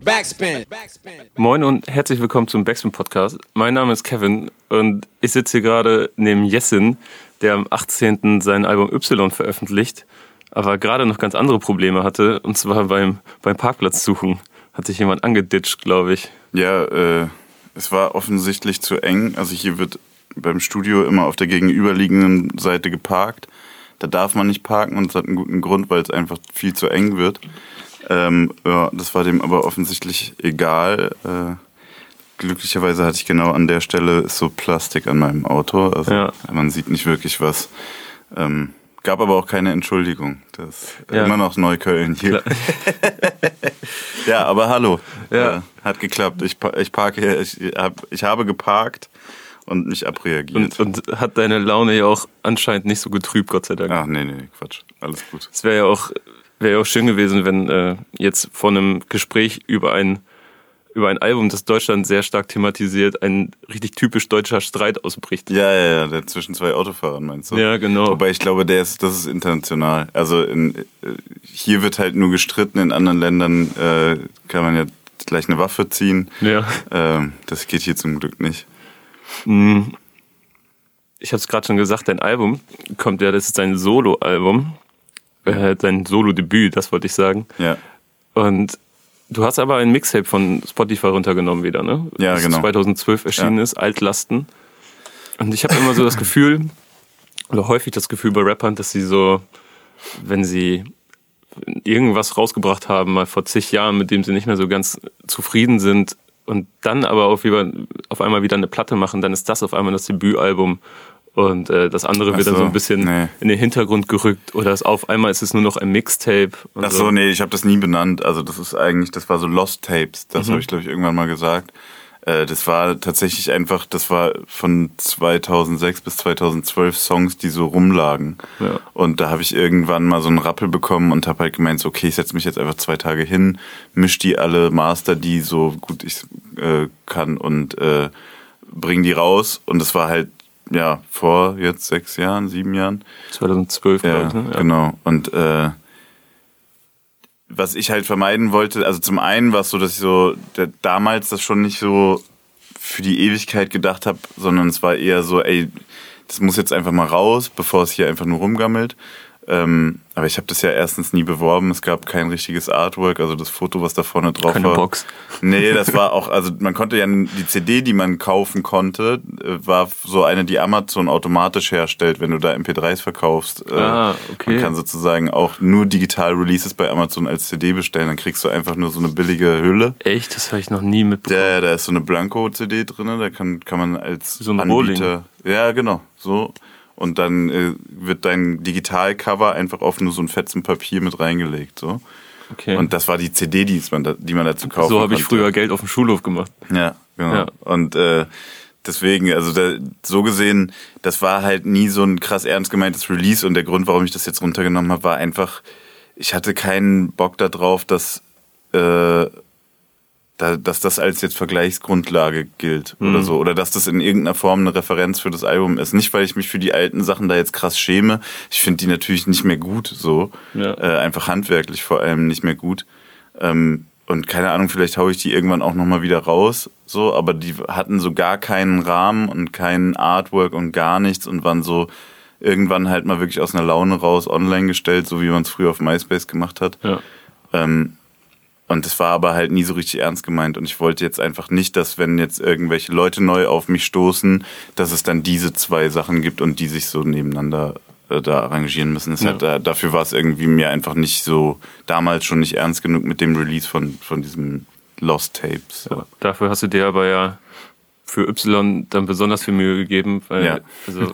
Backspin. Moin und herzlich willkommen zum Backspin Podcast. Mein Name ist Kevin und ich sitze hier gerade neben Jessin, der am 18. sein Album Y veröffentlicht, aber gerade noch ganz andere Probleme hatte, und zwar beim, beim Parkplatz suchen. Hat sich jemand angeditscht, glaube ich. Ja, äh, es war offensichtlich zu eng. Also hier wird beim Studio immer auf der gegenüberliegenden Seite geparkt. Da darf man nicht parken und es hat einen guten Grund, weil es einfach viel zu eng wird. Ähm, ja, das war dem aber offensichtlich egal. Äh, glücklicherweise hatte ich genau an der Stelle so Plastik an meinem Auto. Also Ja. man sieht nicht wirklich was. Ähm, gab aber auch keine Entschuldigung. Das Ja. immer noch Neukölln hier. ja, aber hallo. Ja. Äh, hat geklappt. Ich, ich parke ich, hab, ich habe geparkt und mich abreagiert. Und, und hat deine Laune ja auch anscheinend nicht so getrübt, Gott sei Dank. Ach nee, nee, Quatsch. Alles gut. Es wäre ja auch, wäre ja auch schön gewesen, wenn äh, jetzt vor einem Gespräch über ein, über ein Album, das Deutschland sehr stark thematisiert, ein richtig typisch deutscher Streit ausbricht. Ja, ja, ja, der zwischen zwei Autofahrern meinst du? Ja, genau. Wobei ich glaube, der ist, das ist international. Also in, äh, hier wird halt nur gestritten, in anderen Ländern äh, kann man ja gleich eine Waffe ziehen. Ja. Ähm, das geht hier zum Glück nicht. Ich habe es gerade schon gesagt, dein Album kommt ja, das ist dein Solo-Album, äh, dein Solo-Debüt, das wollte ich sagen. Ja. Und du hast aber ein Mixtape von Spotify runtergenommen wieder, ne? Ja, das genau. 2012 erschienen Ja. ist, Altlasten. Und ich habe immer so das Gefühl, oder häufig das Gefühl bei Rappern, dass sie so, wenn sie irgendwas rausgebracht haben, mal vor zig Jahren, mit dem sie nicht mehr so ganz zufrieden sind und dann aber auf, auf einmal wieder eine Platte machen, dann ist das auf einmal das Debütalbum und äh, das andere wird dann so so, ein bisschen nee. in den Hintergrund gerückt oder es auf einmal ist es nur noch ein Mixtape. und Ach so, nee, ich habe das nie benannt. Also das ist eigentlich, das war so Lost Tapes. Das Mhm. habe ich, glaube ich, irgendwann mal gesagt. Äh, das war tatsächlich einfach, das war von 2006 bis 2012 Songs, die so rumlagen. Ja. Und da habe ich irgendwann mal so einen Rappel bekommen und habe halt gemeint, so, okay, ich setze mich jetzt einfach zwei Tage hin, misch die alle, master die so gut ich äh, kann und äh, bring die raus. Und das war halt, ja, vor jetzt sechs Jahren, sieben Jahren. 2012, Ja, ich. Ne? genau. Und äh, was ich halt vermeiden wollte, also zum einen war es so, dass ich so der, damals das schon nicht so für die Ewigkeit gedacht habe, sondern es war eher so, ey, das muss jetzt einfach mal raus, bevor es hier einfach nur rumgammelt. Ähm, aber ich habe das ja erstens nie beworben. Es gab kein richtiges Artwork, also das Foto, was da vorne drauf Keine war. Box. Nee, das war auch, also man konnte ja die CD, die man kaufen konnte, äh, war so eine, die Amazon automatisch herstellt, wenn du da MP3s verkaufst. Äh, Ah, okay. Man kann sozusagen auch nur digital Releases bei Amazon als CD bestellen, dann kriegst du einfach nur so eine billige Hülle. Echt? Das habe ich noch nie mitbekommen. Da, da ist so eine Blanko-CD drin, da kann, kann man als So ein Anbieter. Ja, genau, so. Und dann äh, wird dein Digitalcover einfach auf nur so ein Fetzen Papier mit reingelegt. So. Okay. Und das war die CD, die man, da, die man dazu kaufen so habe ich früher Geld auf dem Schulhof gemacht. Ja, genau. Ja. Und äh, deswegen, also da, so gesehen, das war halt nie so ein krass ernst gemeintes Release und der Grund, warum ich das jetzt runtergenommen habe, war einfach, ich hatte keinen Bock darauf, dass, äh, da, dass das als jetzt Vergleichsgrundlage gilt Mhm. oder so. Oder dass das in irgendeiner Form eine Referenz für das Album ist. Nicht, weil ich mich für die alten Sachen da jetzt krass schäme. Ich finde die natürlich nicht mehr gut, so. Ja. Äh, einfach handwerklich vor allem nicht mehr gut. Ähm, und keine Ahnung, vielleicht haue ich die irgendwann auch nochmal wieder raus, so, aber die hatten so gar keinen Rahmen und kein Artwork und gar nichts und waren so irgendwann halt mal wirklich aus einer Laune raus online gestellt, so wie man es früher auf MySpace gemacht hat. Ja. Ähm, und das war aber halt nie so richtig ernst gemeint. Und ich wollte jetzt einfach nicht, dass wenn jetzt irgendwelche Leute neu auf mich stoßen, dass es dann diese zwei Sachen gibt und die sich so nebeneinander äh, da arrangieren müssen. Es Ja. hat, da, dafür war es irgendwie mir einfach nicht so, damals schon nicht ernst genug mit dem Release von, von diesem Lost Tapes. So. Ja. Dafür hast du dir aber ja für Y dann besonders viel Mühe gegeben, weil Ja. also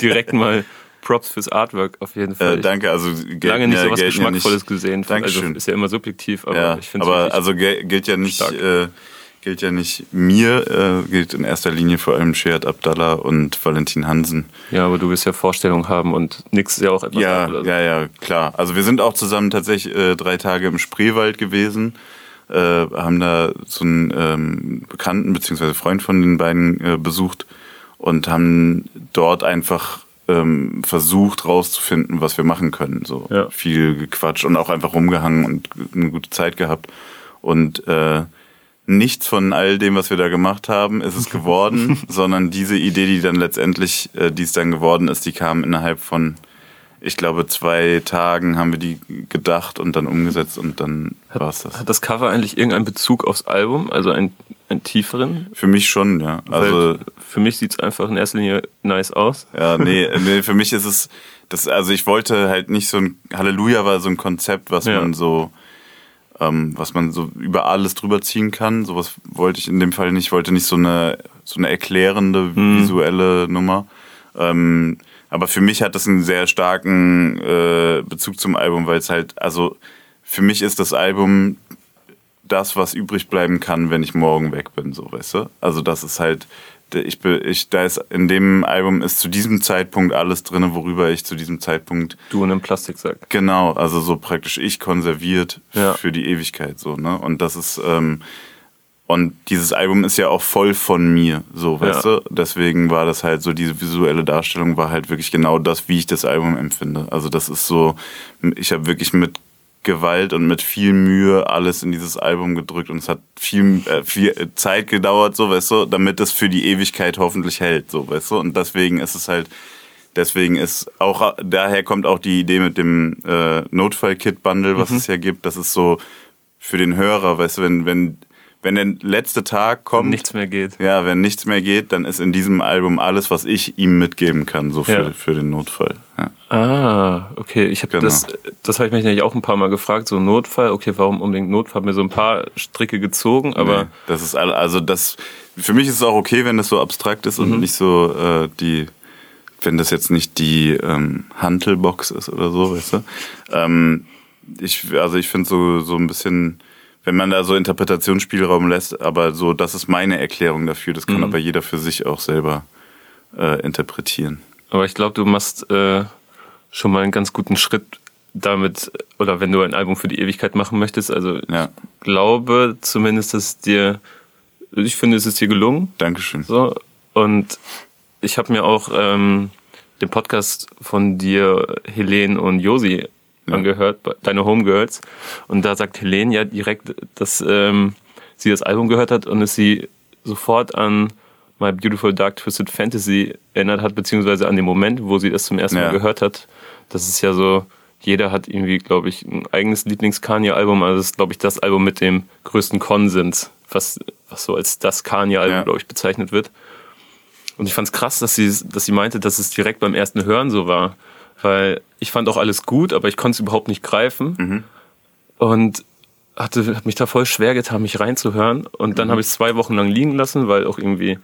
direkt mal Props fürs Artwork auf jeden Fall. Äh, danke, also gelten Lange nicht ja, so was ja Geschmackvolles nicht, gesehen. Also Dankeschön. ist ja immer subjektiv, aber ja, ich finde aber also gilt ja nicht äh, gilt ja nicht mir, äh, gilt in erster Linie vor allem Shead Abdallah und Valentin Hansen. ja, aber du willst ja Vorstellungen haben und nix ist ja auch etwas Ja, so. ja, ja, klar. Also wir sind auch zusammen tatsächlich äh, drei Tage im Spreewald gewesen, äh, haben da so einen ähm, Bekannten beziehungsweise Freund von den beiden äh, besucht und haben dort einfach ähm, versucht rauszufinden, was wir machen können. So Ja. viel gequatscht und auch einfach rumgehangen und eine gute Zeit gehabt. Und äh, nichts von all dem, was wir da gemacht haben, ist es geworden, sondern diese Idee, die dann letztendlich, äh, die es dann geworden ist, die kam innerhalb von, ich glaube, zwei Tagen haben wir die gedacht und dann umgesetzt und dann war es das. Hat das Cover eigentlich irgendeinen Bezug aufs Album, also einen, einen tieferen? Für mich schon, ja. Also für mich sieht es einfach in erster Linie nice aus. ja, nee, nee, für mich ist es, das, also ich wollte halt nicht so ein, Halleluja war so ein Konzept, was Ja. man so, ähm, was man so über alles drüber ziehen kann. Sowas wollte ich in dem Fall nicht. Ich wollte nicht so eine, so eine erklärende visuelle Nummer. Ähm, aber für mich hat das einen sehr starken äh, Bezug zum Album, weil es halt, also für mich ist das Album das, was übrig bleiben kann, wenn ich morgen weg bin, so, weißt du? Also das ist halt, ich, bin- ich, da ist, in dem Album ist zu diesem Zeitpunkt alles drin, worüber ich zu diesem Zeitpunkt Du in einem Plastiksack. Genau, also so praktisch ich konserviert Ja. für die Ewigkeit so, ne? Und das ist ähm, und dieses Album ist ja auch voll von mir, so, weißt Ja. du? Deswegen war das halt so, diese visuelle Darstellung war halt wirklich genau das, wie ich das Album empfinde. Also das ist so, ich habe wirklich mit Gewalt und mit viel Mühe alles in dieses Album gedrückt und es hat viel, äh, viel Zeit gedauert, so, weißt du, damit es für die Ewigkeit hoffentlich hält, so, weißt du? Und deswegen ist es halt, Deswegen ist auch, daher kommt auch die Idee mit dem äh, Notfall-Kit-Bundle, was es ja gibt. Das ist so für den Hörer, weißt du, wenn, wenn, wenn der letzte Tag kommt, Nichts mehr geht. ja, wenn nichts mehr geht, dann ist in diesem Album alles, was ich ihm mitgeben kann, so für, Ja. für den Notfall. Ja. Ah, okay. Ich habe Genau. das, das habe ich mich nämlich auch ein paar Mal gefragt. So Notfall, okay, warum unbedingt Notfall? Hab mir so ein paar Stricke gezogen, aber Nee, das ist also das für mich ist es auch okay, wenn das so abstrakt ist Mhm. und nicht so äh, die wenn das jetzt nicht die ähm, Hantelbox ist oder so, weißt du. Ähm, ich also ich finde so so ein bisschen wenn man da so Interpretationsspielraum lässt, aber so das ist meine Erklärung dafür, das kann Mhm. aber jeder für sich auch selber äh, interpretieren. Aber ich glaube, du machst äh, schon mal einen ganz guten Schritt damit, oder wenn du ein Album für die Ewigkeit machen möchtest. Also Ja. ich glaube zumindest, dass es dir, ich finde, es ist dir gelungen. Dankeschön. So. Und ich habe mir auch ähm, den Podcast von dir, Helene und Josi, Ja. angehört, deine Homegirls. Und da sagt Helene ja direkt, dass ähm, sie das Album gehört hat und es sie sofort an My Beautiful Dark Twisted Fantasy erinnert hat, beziehungsweise an den Moment, wo sie das zum ersten Ja. Mal gehört hat. Das ist ja so, jeder hat irgendwie, glaube ich, ein eigenes Lieblings-Kanye-Album. Also das ist, glaube ich, das Album mit dem größten Konsens, was, was so als das Kanye-Album, Ja. glaube ich, bezeichnet wird. Und ich fand es krass, dass sie, dass sie meinte, dass es direkt beim ersten Hören so war. Weil ich fand auch alles gut, aber ich konnte es überhaupt nicht greifen. Und hatte hab mich da voll schwer getan, mich reinzuhören. Und dann habe ich es zwei Wochen lang liegen lassen, weil auch irgendwie,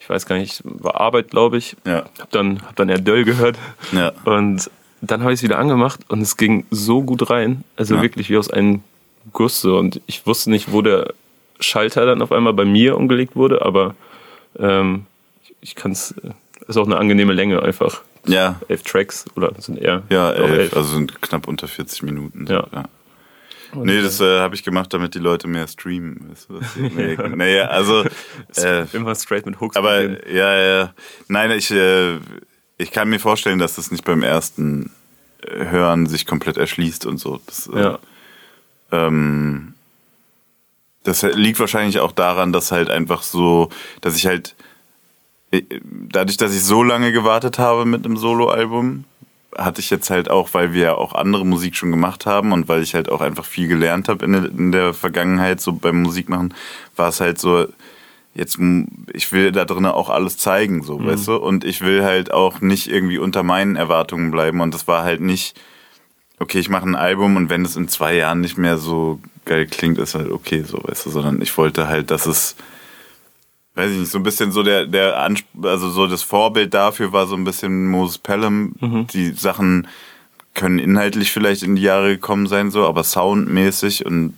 ich weiß gar nicht, war Arbeit, glaube ich. Ja. Hab dann, hab dann eher Döll gehört. Ja. Und dann habe ich es wieder angemacht und es ging so gut rein. Also Ja. wirklich wie aus einem Guss. So. Und ich wusste nicht, wo der Schalter dann auf einmal bei mir umgelegt wurde, aber ähm, ich, ich kann es, ist auch eine angenehme Länge einfach. Ja. Elf Tracks oder sind eher Ja, doch elf, also sind knapp unter 40 Minuten. Ja. Nee, das äh, habe ich gemacht, damit die Leute mehr streamen. Weißt du, was ich- nee, naja, also, äh, immer straight mit Hooks. aber beginnen. ja, ja. Nein, ich, äh, ich kann mir vorstellen, dass das nicht beim ersten äh, Hören sich komplett erschließt und so. Das, äh, ja. ähm, das liegt wahrscheinlich auch daran, dass halt einfach so, dass ich halt äh, dadurch, dass ich so lange gewartet habe mit einem Soloalbum, hatte ich jetzt halt auch, weil wir ja auch andere Musik schon gemacht haben und weil ich halt auch einfach viel gelernt habe in, der- Vergangenheit, so beim Musikmachen, war es halt so, jetzt, ich will da drinnen auch alles zeigen, so, weißt du? Und ich will halt auch nicht irgendwie unter meinen Erwartungen bleiben und das war halt nicht, okay, ich mache ein Album und wenn es in zwei Jahren nicht mehr so geil klingt, ist halt okay, so, weißt du, sondern ich wollte halt, dass es, weiß ich nicht, so ein bisschen so der, der Ansp also so das Vorbild dafür war so ein bisschen Moses Pelham. Die Sachen können inhaltlich vielleicht in die Jahre gekommen sein, so, aber soundmäßig und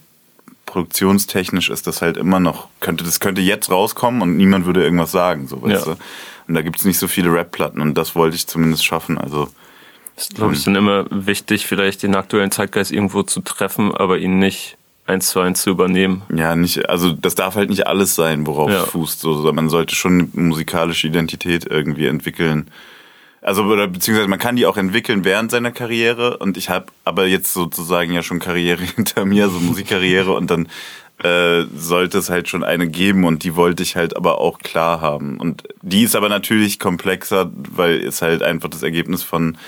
produktionstechnisch ist das halt immer noch, könnte, das könnte jetzt rauskommen und niemand würde irgendwas sagen, so, weißt Ja. du. Und da gibt's nicht so viele Rap-Platten und das wollte ich zumindest schaffen, also. Ist, glaube ich, dann immer wichtig, vielleicht den aktuellen Zeitgeist irgendwo zu treffen, aber ihn nicht eins zu eins zu übernehmen. Ja, nicht, also das darf halt nicht alles sein, worauf Ja. es fußt. So, man sollte schon eine musikalische Identität irgendwie entwickeln. Also oder beziehungsweise man kann die auch entwickeln während seiner Karriere und ich habe aber jetzt sozusagen ja schon Karriere hinter mir, so Musikkarriere und dann äh, sollte es halt schon eine geben und die wollte ich halt aber auch klar haben. Und die ist aber natürlich komplexer, weil es halt einfach das Ergebnis von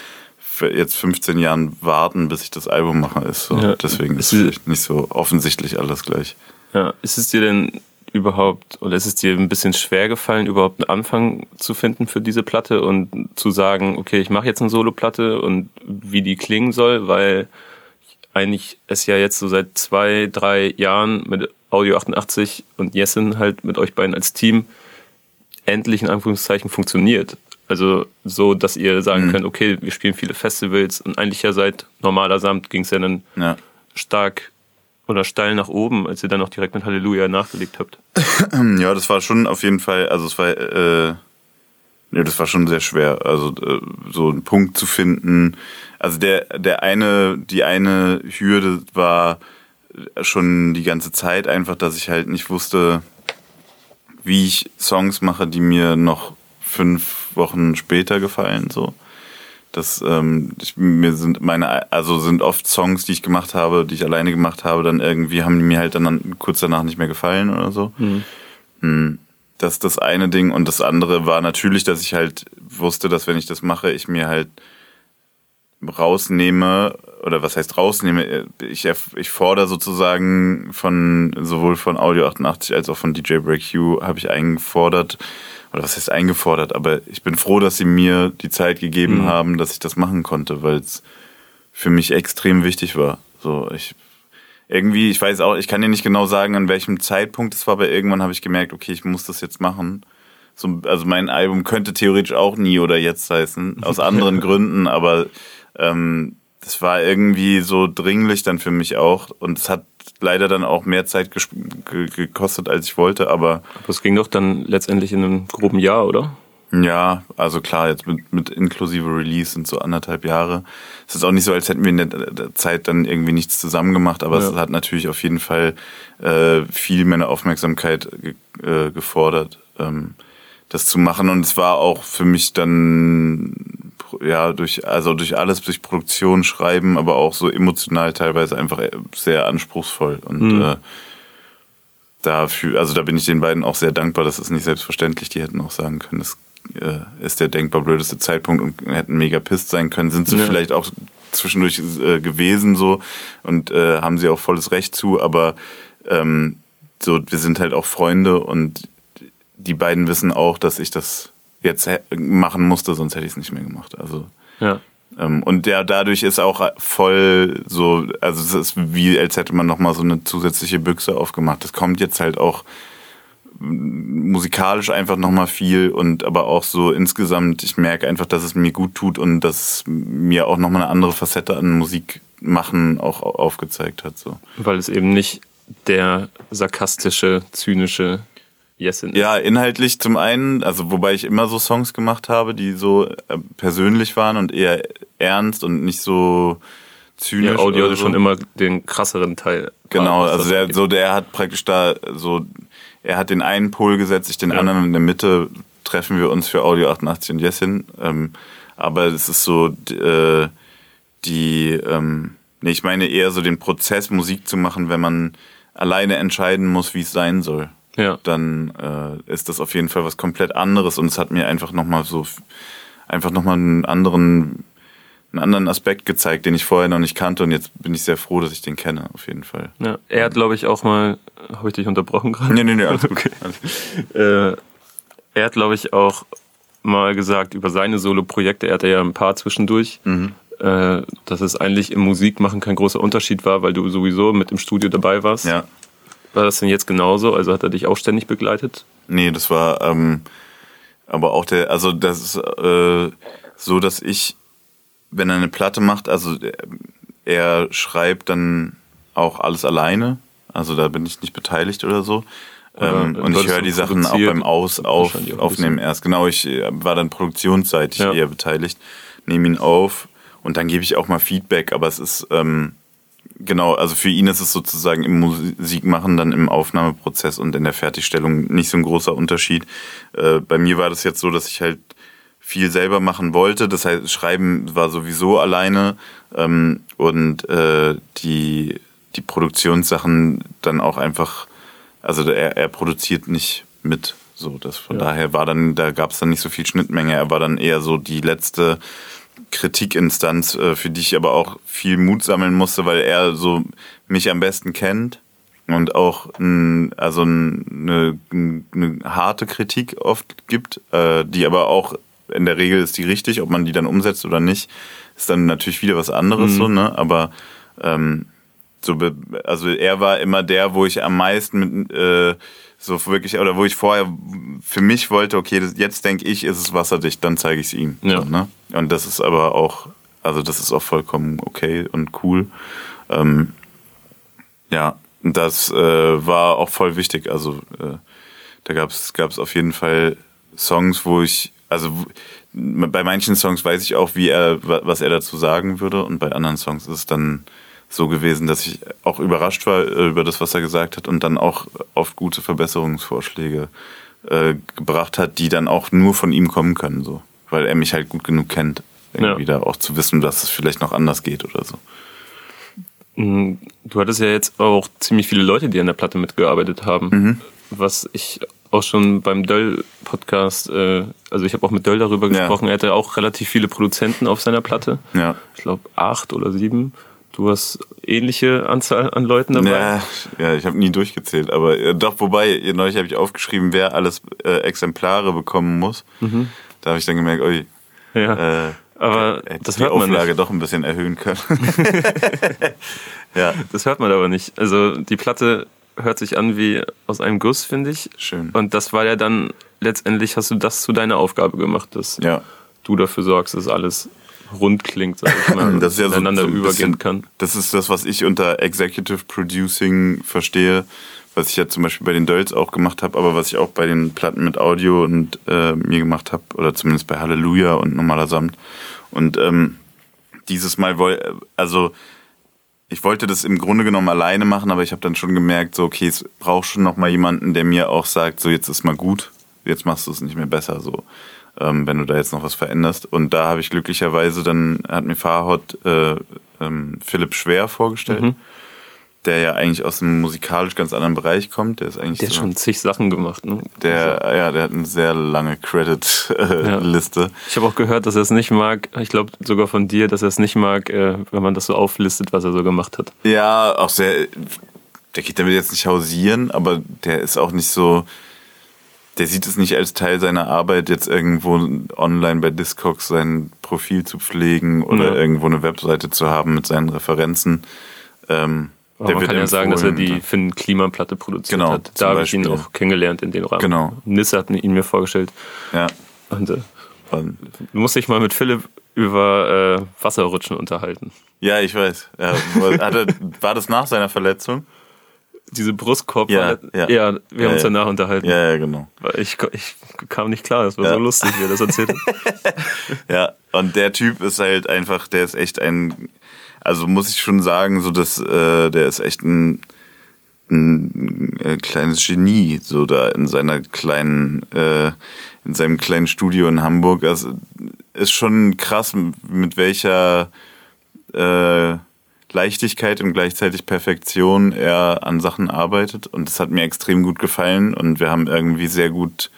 jetzt 15 Jahren warten, bis ich das Album mache, ist. So. Ja, Deswegen ist es nicht so offensichtlich alles gleich. Ja, ist es dir denn überhaupt, oder ist es dir ein bisschen schwer gefallen, überhaupt einen Anfang zu finden für diese Platte und zu sagen, okay, ich mache jetzt eine Solo-Platte und wie die klingen soll, weil eigentlich es ja jetzt so seit zwei, drei Jahren mit Audio 88 und Jessen halt mit euch beiden als Team endlich in Anführungszeichen funktioniert. Also so, dass ihr sagen mhm. könnt, okay, wir spielen viele Festivals und eigentlich ja seit normaler Samt ging es ja dann ja. stark oder steil nach oben, als ihr dann auch direkt mit Halleluja nachgelegt habt. Ja, das war schon auf jeden Fall, also es war, äh, nee, das war schon sehr schwer, also äh, so einen Punkt zu finden. Also der, der eine, die eine Hürde war schon die ganze Zeit einfach, dass ich halt nicht wusste, wie ich Songs mache, die mir noch fünf Wochen später gefallen, so. Das, ähm, ich, mir sind meine, also sind oft Songs, die ich gemacht habe, die ich alleine gemacht habe, dann irgendwie haben die mir halt dann kurz danach nicht mehr gefallen oder so. Mhm. Hm, das ist das eine Ding. Und das andere war natürlich, dass ich halt wusste, dass wenn ich das mache, ich mir halt rausnehme, oder was heißt rausnehme, ich, ich fordere sozusagen von sowohl von Audio 88 als auch von DJ Break Hugh habe ich eingefordert, oder was heißt eingefordert, aber ich bin froh, dass sie mir die Zeit gegeben mhm. haben, dass ich das machen konnte, weil es für mich extrem wichtig war. So, ich irgendwie, ich weiß auch, ich kann dir nicht genau sagen, an welchem Zeitpunkt es war, aber irgendwann habe ich gemerkt, okay, ich muss das jetzt machen. So, also mein Album könnte theoretisch auch nie oder jetzt heißen, aus anderen Gründen, aber ähm, das war irgendwie so dringlich dann für mich auch und es hat leider dann auch mehr Zeit gekostet, als ich wollte, aber. Aber es ging doch dann letztendlich in einem groben Jahr, oder? Ja, also klar, jetzt mit, mit inklusive Release sind so anderthalb Jahre. Es ist auch nicht so, als hätten wir in der Zeit dann irgendwie nichts zusammen gemacht, aber ja. es hat natürlich auf jeden Fall äh, viel mehr Aufmerksamkeit ge äh, gefordert, ähm, das zu machen. Und es war auch für mich dann ja, durch, also durch alles, durch Produktion, Schreiben, aber auch so emotional teilweise einfach sehr anspruchsvoll. Und mhm. äh, dafür, also da bin ich den beiden auch sehr dankbar. Das ist nicht selbstverständlich. Die hätten auch sagen können, das äh, ist der denkbar blödeste Zeitpunkt und hätten mega pisst sein können. Sind sie ja. vielleicht auch zwischendurch äh, gewesen so und äh, haben sie auch volles Recht zu, aber ähm, so, wir sind halt auch Freunde und die beiden wissen auch, dass ich das jetzt machen musste, sonst hätte ich es nicht mehr gemacht. Also ja. Ähm, und der dadurch ist auch voll so, also es ist wie, als hätte man nochmal so eine zusätzliche Büchse aufgemacht. Das kommt jetzt halt auch musikalisch einfach nochmal viel und aber auch so insgesamt, ich merke einfach, dass es mir gut tut und dass mir auch nochmal eine andere Facette an Musik machen auch aufgezeigt hat. So. Weil es eben nicht der sarkastische, zynische Yes in Ja, inhaltlich zum einen, also wobei ich immer so Songs gemacht habe, die so äh, persönlich waren und eher ernst und nicht so zynisch. Ja, Audio hatte so. schon immer den krasseren Teil. Genau, also der, so der hat praktisch da so, er hat den einen Pol gesetzt, ich den ja. anderen in der Mitte treffen wir uns für Audio 88 und Jessin. Ähm, aber es ist so äh, die, ähm, nee, ich meine eher so den Prozess, Musik zu machen, wenn man alleine entscheiden muss, wie es sein soll ja. dann äh, ist das auf jeden Fall was komplett anderes und es hat mir einfach nochmal so einfach nochmal einen anderen einen anderen Aspekt gezeigt, den ich vorher noch nicht kannte und jetzt bin ich sehr froh, dass ich den kenne, auf jeden Fall. Ja, er hat, glaube ich, auch mal, habe ich dich unterbrochen gerade? Nee, nee, nee, alles okay. Äh, er hat, glaube ich, auch mal gesagt über seine Solo-Projekte, er hatte ja ein paar zwischendurch, mhm. äh, dass es eigentlich im Musikmachen kein großer Unterschied war, weil du sowieso mit im Studio dabei warst. Ja. War das denn jetzt genauso? Also hat er dich auch ständig begleitet? Nee, das war ähm, aber auch der, also das ist äh, so, dass ich, wenn er eine Platte macht, also er schreibt dann auch alles alleine. Also da bin ich nicht beteiligt oder so. Ähm, und ich höre die Sachen auch beim Aus auf, Aufnehmen erst. Genau, ich äh, war dann produktionsseitig ja. eher beteiligt, nehme ihn auf und dann gebe ich auch mal Feedback, aber es ist ähm, Genau, also für ihn ist es sozusagen im Musikmachen dann im Aufnahmeprozess und in der Fertigstellung nicht so ein großer Unterschied. Äh, bei mir war das jetzt so, dass ich halt viel selber machen wollte. Das heißt, Schreiben war sowieso alleine ähm, und äh, die, die Produktionssachen dann auch einfach, also er, er produziert nicht mit. So, das von ja. daher war dann, da gab es dann nicht so viel Schnittmenge. Er war dann eher so die letzte Kritikinstanz, äh, für die ich aber auch viel Mut sammeln musste, weil er so mich am besten kennt und auch ein, also eine, eine harte Kritik oft gibt, äh, die aber auch in der Regel ist die richtig, ob man die dann umsetzt oder nicht, ist dann natürlich wieder was anderes mhm. so, ne? Aber ähm, so, also er war immer der, wo ich am meisten mit äh, so wirklich, oder wo ich vorher für mich wollte, okay, das, jetzt denke ich, ist es wasserdicht, dann zeige ich es ihm. Ja. So, ne? Und das ist aber auch, also das ist auch vollkommen okay und cool. Ähm, ja, das äh, war auch voll wichtig. Also äh, da gab es auf jeden Fall Songs, wo ich, also bei manchen Songs weiß ich auch, wie er, was er dazu sagen würde, und bei anderen Songs ist es dann so gewesen, dass ich auch überrascht war über das, was er gesagt hat und dann auch oft gute Verbesserungsvorschläge äh, gebracht hat, die dann auch nur von ihm kommen können, so, weil er mich halt gut genug kennt, irgendwie ja. da auch zu wissen, dass es vielleicht noch anders geht oder so. Mm, du hattest ja jetzt auch ziemlich viele Leute, die an der Platte mitgearbeitet haben. Mhm. Was ich auch schon beim Döll-Podcast, äh, also ich habe auch mit Döll darüber gesprochen, ja. er hatte auch relativ viele Produzenten auf seiner Platte. Ja. Ich glaube acht oder sieben. Du hast ähnliche Anzahl an Leuten dabei? Ja, ja ich habe nie durchgezählt, aber äh, doch, wobei, neulich habe ich aufgeschrieben, wer alles äh, Exemplare bekommen muss. Mhm. Da habe ich dann gemerkt, oi, ja. äh, aber hätte das die hört man Auflage nicht. doch ein bisschen erhöhen können. ja. Das hört man aber nicht. Also die Platte hört sich an wie aus einem Guss, finde ich. Schön. Und das war ja dann, letztendlich hast du das zu deiner Aufgabe gemacht, dass ja. du dafür sorgst, dass alles rund klingt, sag ich mal, das ist ja so, so übergehen bisschen, kann. Das ist das, was ich unter Executive Producing verstehe, was ich ja zum Beispiel bei den Dölls auch gemacht habe, aber was ich auch bei den Platten mit Audio und äh, mir gemacht habe, oder zumindest bei Halleluja und Normaler Samt. Und ähm, dieses Mal, also ich wollte das im Grunde genommen alleine machen, aber ich habe dann schon gemerkt, so okay, es braucht schon noch mal jemanden, der mir auch sagt, so jetzt ist mal gut, jetzt machst du es nicht mehr besser, so ähm, wenn du da jetzt noch was veränderst. Und da habe ich glücklicherweise dann, hat mir Farhot äh, ähm, Philipp Schwer vorgestellt. Mhm. Der ja eigentlich aus einem musikalisch ganz anderen Bereich kommt. Der ist eigentlich. Der hat so schon zig Sachen gemacht, ne? Der, also. ja, der hat eine sehr lange Credit-Liste. Äh, ja. Ich habe auch gehört, dass er es nicht mag, ich glaube sogar von dir, dass er es nicht mag, äh, wenn man das so auflistet, was er so gemacht hat. Ja, auch sehr. Der geht damit jetzt nicht hausieren, aber der ist auch nicht so der sieht es nicht als Teil seiner Arbeit, jetzt irgendwo online bei Discogs sein Profil zu pflegen oder ja. irgendwo eine Webseite zu haben mit seinen Referenzen. Ähm, aber man kann ja sagen, dass er die Finn Klimaplatte produziert genau, hat. Da habe ich ihn auch kennengelernt in dem Rahmen. Genau. Nisse hat ihn mir vorgestellt. Ja. Und, äh, Und du musst dich mal mit Philipp über äh, Wasserrutschen unterhalten. Ja, ich weiß. Ja, hatte, war das nach seiner Verletzung? Diese Brustkorb. Ja, ja. ja wir haben uns danach unterhalten. Ja, ja, genau. Ich, ich kam nicht klar, das war so lustig, wie er das erzählt hat. ja, und der Typ ist halt einfach, der ist echt ein, also muss ich schon sagen, so dass äh, der ist echt ein, ein, ein kleines Genie, so da in seiner kleinen, äh, in seinem kleinen Studio in Hamburg. Also ist schon krass, mit welcher äh, Leichtigkeit und gleichzeitig Perfektion er an Sachen arbeitet. Und das hat mir extrem gut gefallen. Und wir haben irgendwie sehr gut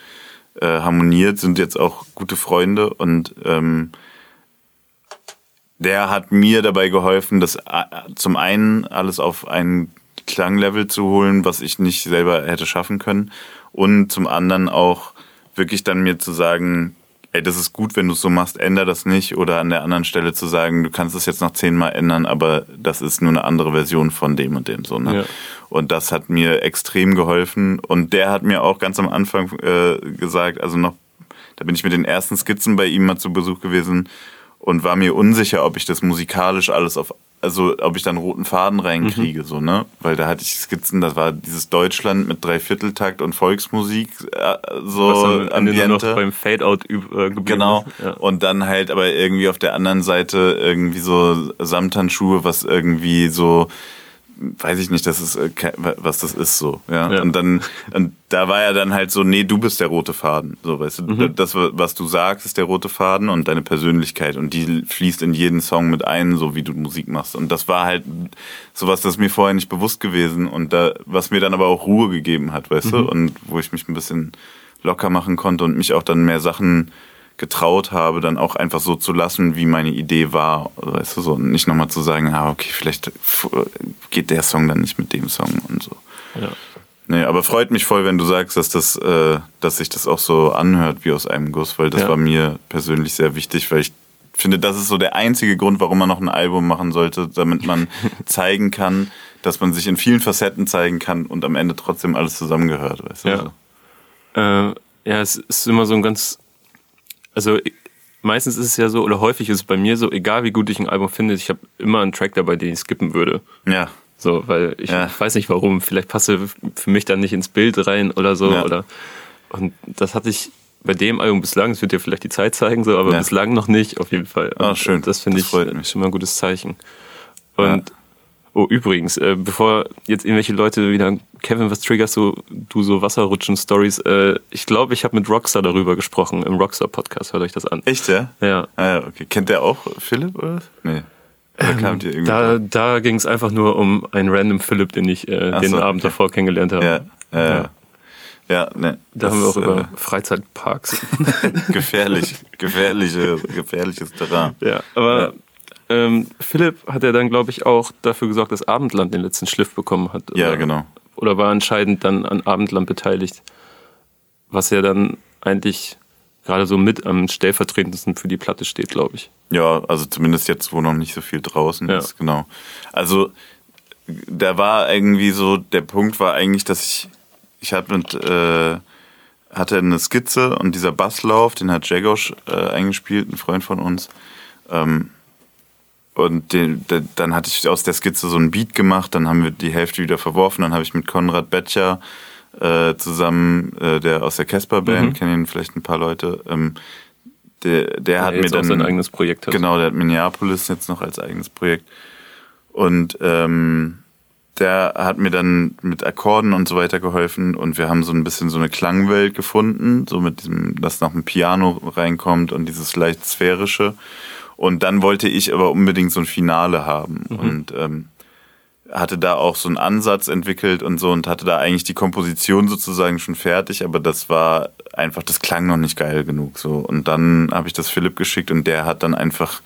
äh, harmoniert, sind jetzt auch gute Freunde. Und ähm, der hat mir dabei geholfen, das äh, zum einen alles auf ein Klanglevel zu holen, was ich nicht selber hätte schaffen können. Und zum anderen auch wirklich dann mir zu sagen, ey, das ist gut, wenn du es so machst, änder das nicht. Oder an der anderen Stelle zu sagen, du kannst es jetzt noch zehnmal ändern, aber das ist nur eine andere Version von dem und dem. So, ne? Ja. Und das hat mir extrem geholfen. Und der hat mir auch ganz am Anfang äh, gesagt, also noch, da bin ich mit den ersten Skizzen bei ihm mal zu Besuch gewesen und war mir unsicher, ob ich das musikalisch alles auf also ob ich da einen roten Faden reinkriege, mhm. so, ne? Weil da hatte ich Skizzen, das war dieses Deutschland mit Dreivierteltakt und Volksmusik, äh, so Was dann Ambiente. Nur noch beim Fadeout äh, Genau. Ja. Und dann halt aber irgendwie auf der anderen Seite irgendwie so Samthandschuhe, was irgendwie so weiß ich nicht, das ist, äh, was das ist so. Ja? Ja. Und dann, und da war ja dann halt so, nee, du bist der rote Faden. So, weißt du, Mhm. das, was du sagst, ist der rote Faden und deine Persönlichkeit. Und die fließt in jeden Song mit ein, so wie du Musik machst. Und das war halt sowas, das mir vorher nicht bewusst gewesen und da, was mir dann aber auch Ruhe gegeben hat, weißt Mhm. du, und wo ich mich ein bisschen locker machen konnte und mich auch dann mehr Sachen getraut habe, dann auch einfach so zu lassen, wie meine Idee war, weißt du, so und nicht nochmal zu sagen, ah, okay, vielleicht geht der Song dann nicht mit dem Song und so. Ja. Nee, aber freut mich voll, wenn du sagst, dass das, äh, dass sich das auch so anhört wie aus einem Guss, weil das Ja. war mir persönlich sehr wichtig, weil ich finde, das ist so der einzige Grund, warum man noch ein Album machen sollte, damit man zeigen kann, dass man sich in vielen Facetten zeigen kann und am Ende trotzdem alles zusammengehört, weißt du? Ja. So. Äh, ja, es ist immer so ein ganz, also meistens ist es ja so, oder häufig ist es bei mir so, egal wie gut ich ein Album finde, ich habe immer einen Track dabei, den ich skippen würde. Ja. So, weil ich Ja. weiß nicht warum, vielleicht passe für mich dann nicht ins Bild rein oder so. Ja. Oder und das hatte ich bei dem Album bislang, das wird dir vielleicht die Zeit zeigen, so, aber Ja. bislang noch nicht, auf jeden Fall. Ah, schön. Das finde ich freut mich. schon mal ein gutes Zeichen. Und oh, übrigens, äh, bevor jetzt irgendwelche Leute wieder, Kevin, was triggerst du, du so Wasserrutschen-Stories? Äh, ich glaube, ich habe mit Rockstar darüber gesprochen im Rockstar-Podcast. Hört euch das an. Echt, ja? Ja. Ah, ja, okay. Kennt der auch Philipp oder was? Nee. Oder dir irgendwie. Da, da ging es einfach nur um einen random Philipp, den ich äh, Ach den so, Abend okay. davor kennengelernt habe. ja, ja, ja. Ja, ne. Da haben wir auch über Freizeitparks. äh, gefährlich, gefährliche, gefährliches Terrain. ja, aber ähm, Philipp hat ja dann, glaube ich, auch dafür gesorgt, dass Abendland den letzten Schliff bekommen hat. Ja, oder, genau. Oder war entscheidend dann an Abendland beteiligt. Was ja dann eigentlich gerade so mit am stellvertretendsten für die Platte steht, glaube ich. Ja, also zumindest jetzt, wo noch nicht so viel draußen Ja. ist, genau. Also da war irgendwie so, der Punkt war eigentlich, dass ich, ich hatte mit, äh, hatte eine Skizze und dieser Basslauf, den hat Jagosh äh, eingespielt, ein Freund von uns. Ähm, und den, den, dann hatte ich aus der Skizze so ein Beat gemacht, dann haben wir die Hälfte wieder verworfen, dann habe ich mit Konrad Betcher äh, zusammen, äh, der aus der Casper-Band, Mhm. kennen ihn vielleicht ein paar Leute, ähm, der, der hat der mir dann sein eigenes Projekt hat. Genau, der hat Minneapolis jetzt noch als eigenes Projekt. Und ähm, der hat mir dann mit Akkorden und so weiter geholfen und wir haben so ein bisschen so eine Klangwelt gefunden, so mit diesem, dass noch ein Piano reinkommt und dieses leicht sphärische. Und dann wollte ich aber unbedingt so ein Finale haben und ähm, hatte da auch so einen Ansatz entwickelt und so und hatte da eigentlich die Komposition sozusagen schon fertig, aber das war einfach, das klang noch nicht geil genug so. Und dann habe ich das Philipp geschickt und der hat dann einfach,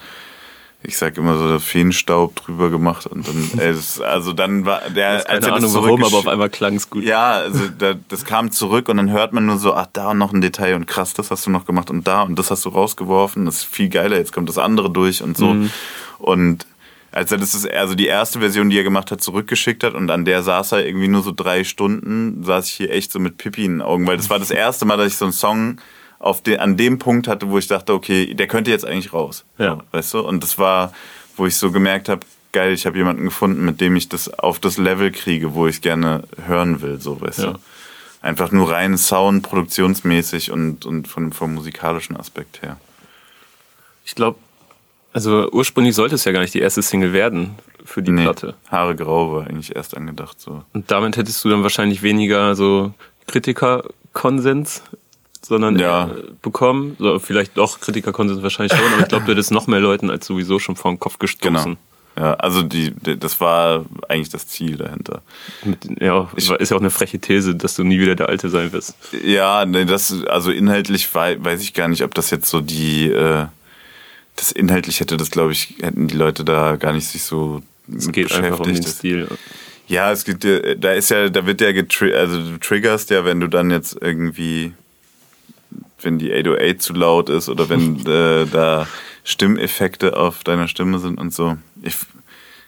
ich sag immer so Feenstaub drüber gemacht und dann, äh, also dann war der, Keine er das Ahnung warum, aber auf einmal klang es gut. ja, also da, das kam zurück und dann hört man nur so, ach, da noch ein Detail und krass, das hast du noch gemacht und da und das hast du rausgeworfen, das ist viel geiler, jetzt kommt das andere durch und so. Und als er das ist, also die erste Version, die er gemacht hat, zurückgeschickt hat und an der saß er irgendwie nur so drei Stunden, saß ich hier echt so mit Pipi in den Augen, weil das war das erste Mal, dass ich so einen Song auf den, an dem Punkt hatte, wo ich dachte, okay, der könnte jetzt eigentlich raus. Ja. Weißt du? Und das war, wo ich so gemerkt habe, geil, ich habe jemanden gefunden, mit dem ich das auf das Level kriege, wo ich gerne hören will, so, weißt Ja. du. Einfach nur rein Sound, produktionsmäßig und, und von, vom musikalischen Aspekt her. Ich glaube, also ursprünglich sollte es ja gar nicht die erste Single werden für die Nee, Platte. Haare grau war eigentlich erst angedacht, so. Und damit hättest du dann wahrscheinlich weniger so Kritikerkonsens, sondern Ja. äh, bekommen. So, vielleicht doch Kritikerkonsens wahrscheinlich schon, aber ich glaube, du hättest noch mehr Leuten als sowieso schon vor den Kopf gestoßen. Genau. Ja, also die, das war eigentlich das Ziel dahinter. Ja, ist ja auch eine freche These, dass du nie wieder der Alte sein wirst. Ja, nee, das, also inhaltlich wei- weiß ich gar nicht, ob das jetzt so die, äh, das inhaltlich hätte das, glaube ich, hätten die Leute da gar nicht sich so Es geht einfach um den beschäftigt. Stil. Ja, es gibt ja, da ist ja, da wird ja getri also du triggerst ja, wenn du dann jetzt irgendwie, wenn die 808 zu laut ist oder wenn äh, da Stimmeffekte auf deiner Stimme sind und so. Ich,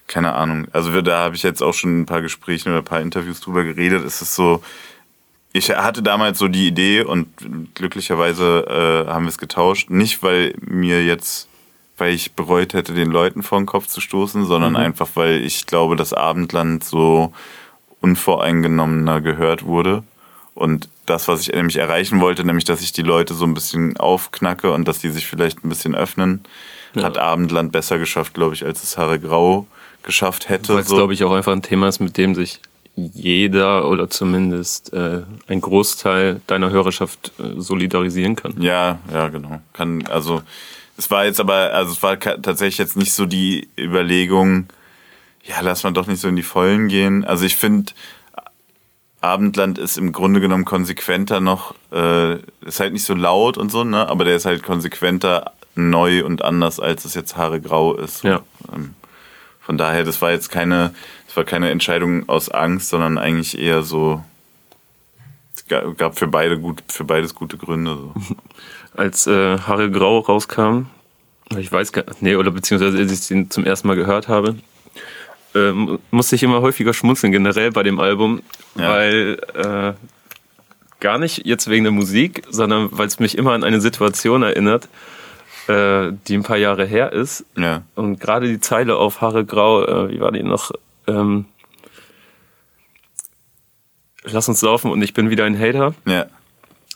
keine Ahnung. Also da habe ich jetzt auch schon ein paar Gespräche oder ein paar Interviews drüber geredet. Es ist so, ich hatte damals so die Idee und glücklicherweise äh, haben wir es getauscht. Nicht, weil mir jetzt, weil ich bereut hätte, den Leuten vor den Kopf zu stoßen, sondern einfach, weil ich glaube, das Abendland so unvoreingenommener gehört wurde. Und das, was ich nämlich erreichen wollte, nämlich, dass ich die Leute so ein bisschen aufknacke und dass die sich vielleicht ein bisschen öffnen, hat Abendland besser geschafft, glaube ich, als es Haare Grau geschafft hätte. Weil es, so. glaube ich, auch einfach ein Thema ist, mit dem sich jeder oder zumindest äh, ein Großteil deiner Hörerschaft äh, solidarisieren kann. Ja, ja, genau. Kann, also, es war jetzt aber, also es war tatsächlich jetzt nicht so die Überlegung, ja, lass mal doch nicht so in die Vollen gehen. Also ich finde, Abendland ist im Grunde genommen konsequenter noch, äh, ist halt nicht so laut und so, ne? Aber der ist halt konsequenter neu und anders, als es jetzt Haare grau ist. Ja. Ähm, von daher, das war jetzt keine, das war keine Entscheidung aus Angst, sondern eigentlich eher so, es ga- gab für beide gut, für beides gute Gründe. So. Als äh, Haare Grau rauskam, ich weiß gar nicht, nee, oder beziehungsweise als ich den zum ersten Mal gehört habe, ähm, musste ich immer häufiger schmunzeln, generell bei dem Album, Ja. weil äh, gar nicht jetzt wegen der Musik, sondern weil es mich immer an eine Situation erinnert, äh, die ein paar Jahre her ist. Ja. Und gerade die Zeile auf Haare Grau, äh, wie war die noch? Ähm, Lass uns laufen und ich bin wieder ein Hater. Ja.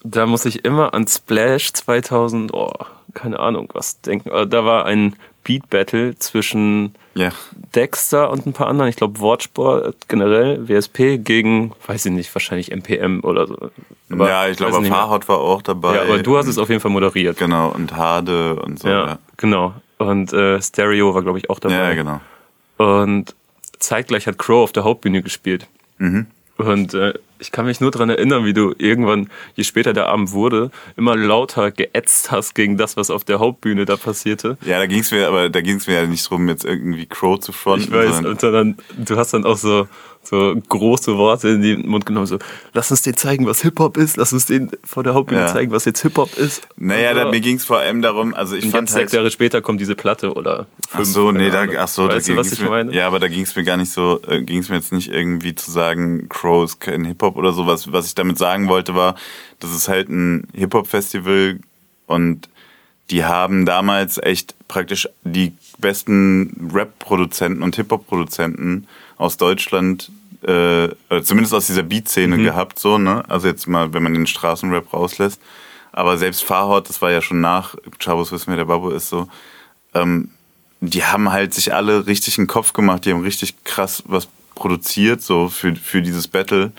Da muss ich immer an Splash 2000, oh, keine Ahnung, was denken. Äh, Da war ein Beat Battle zwischen Ja. Dexter und ein paar anderen. Ich glaube, Wortsport generell, WSP gegen, weiß ich nicht, wahrscheinlich MPM oder so. Aber ja, ich glaube. Fahrrad war auch dabei. Ja, aber du hast es auf jeden Fall moderiert. Genau, und Hade und so. Ja, Ja, genau. Und äh, Stereo war, glaube ich, auch dabei. ja, genau. Und zeitgleich hat Crow auf der Hauptbühne gespielt. Mhm. Und äh, ich kann mich nur dran erinnern, wie du irgendwann, je später der Abend wurde, immer lauter geätzt hast gegen das, was auf der Hauptbühne da passierte. Ja, da ging es mir, aber da ging es mir ja nicht drum, jetzt irgendwie Crow zu fronten. Ich weiß, sondern- und dann, du hast dann auch so, so große Worte in den Mund genommen, so, lass uns denen zeigen, was Hip-Hop ist, lass uns denen vor der Hauptbühne Ja. zeigen, was jetzt Hip-Hop ist. Naja, da, mir ging es vor allem darum, also ich fand halt, sechs Jahre später kommt diese Platte oder Ach fünf. so, nee, da, ach so, da weißt du, was ich mir, meine? ja, aber da ging es mir gar nicht so, äh, ging es mir jetzt nicht irgendwie zu sagen, Crow ist kein Hip-Hop oder so. Was, was ich damit sagen wollte, war, das ist halt ein Hip-Hop-Festival und die haben damals echt praktisch die besten Rap-Produzenten und Hip-Hop-Produzenten aus Deutschland, äh, zumindest aus dieser Beat-Szene gehabt, so, ne? Also jetzt mal, wenn man den Straßenrap rauslässt. Aber selbst Farhot, das war ja schon nach Chabos wissen, wer der Babbo ist, so, ähm, die haben halt sich alle richtig einen Kopf gemacht, die haben richtig krass was produziert, so für, für dieses Battle.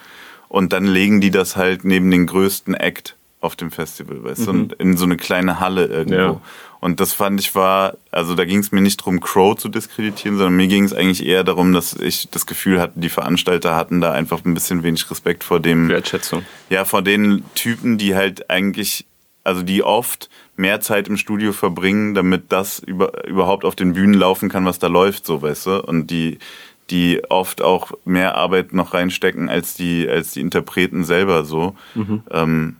Und dann legen die das halt neben den größten Act auf dem Festival, weißt du, und in so eine kleine Halle irgendwo. Ja. Und das fand ich war, also da ging es mir nicht darum, Crow zu diskreditieren, sondern mir ging es eigentlich eher darum, dass ich das Gefühl hatte, die Veranstalter hatten da einfach ein bisschen wenig Respekt vor dem, Wertschätzung. ja, vor den Typen, die halt eigentlich, also die oft mehr Zeit im Studio verbringen, damit das über, überhaupt auf den Bühnen laufen kann, was da läuft, so, weißt du? Und die, die oft auch mehr Arbeit noch reinstecken als die, als die Interpreten selber, so. Ähm,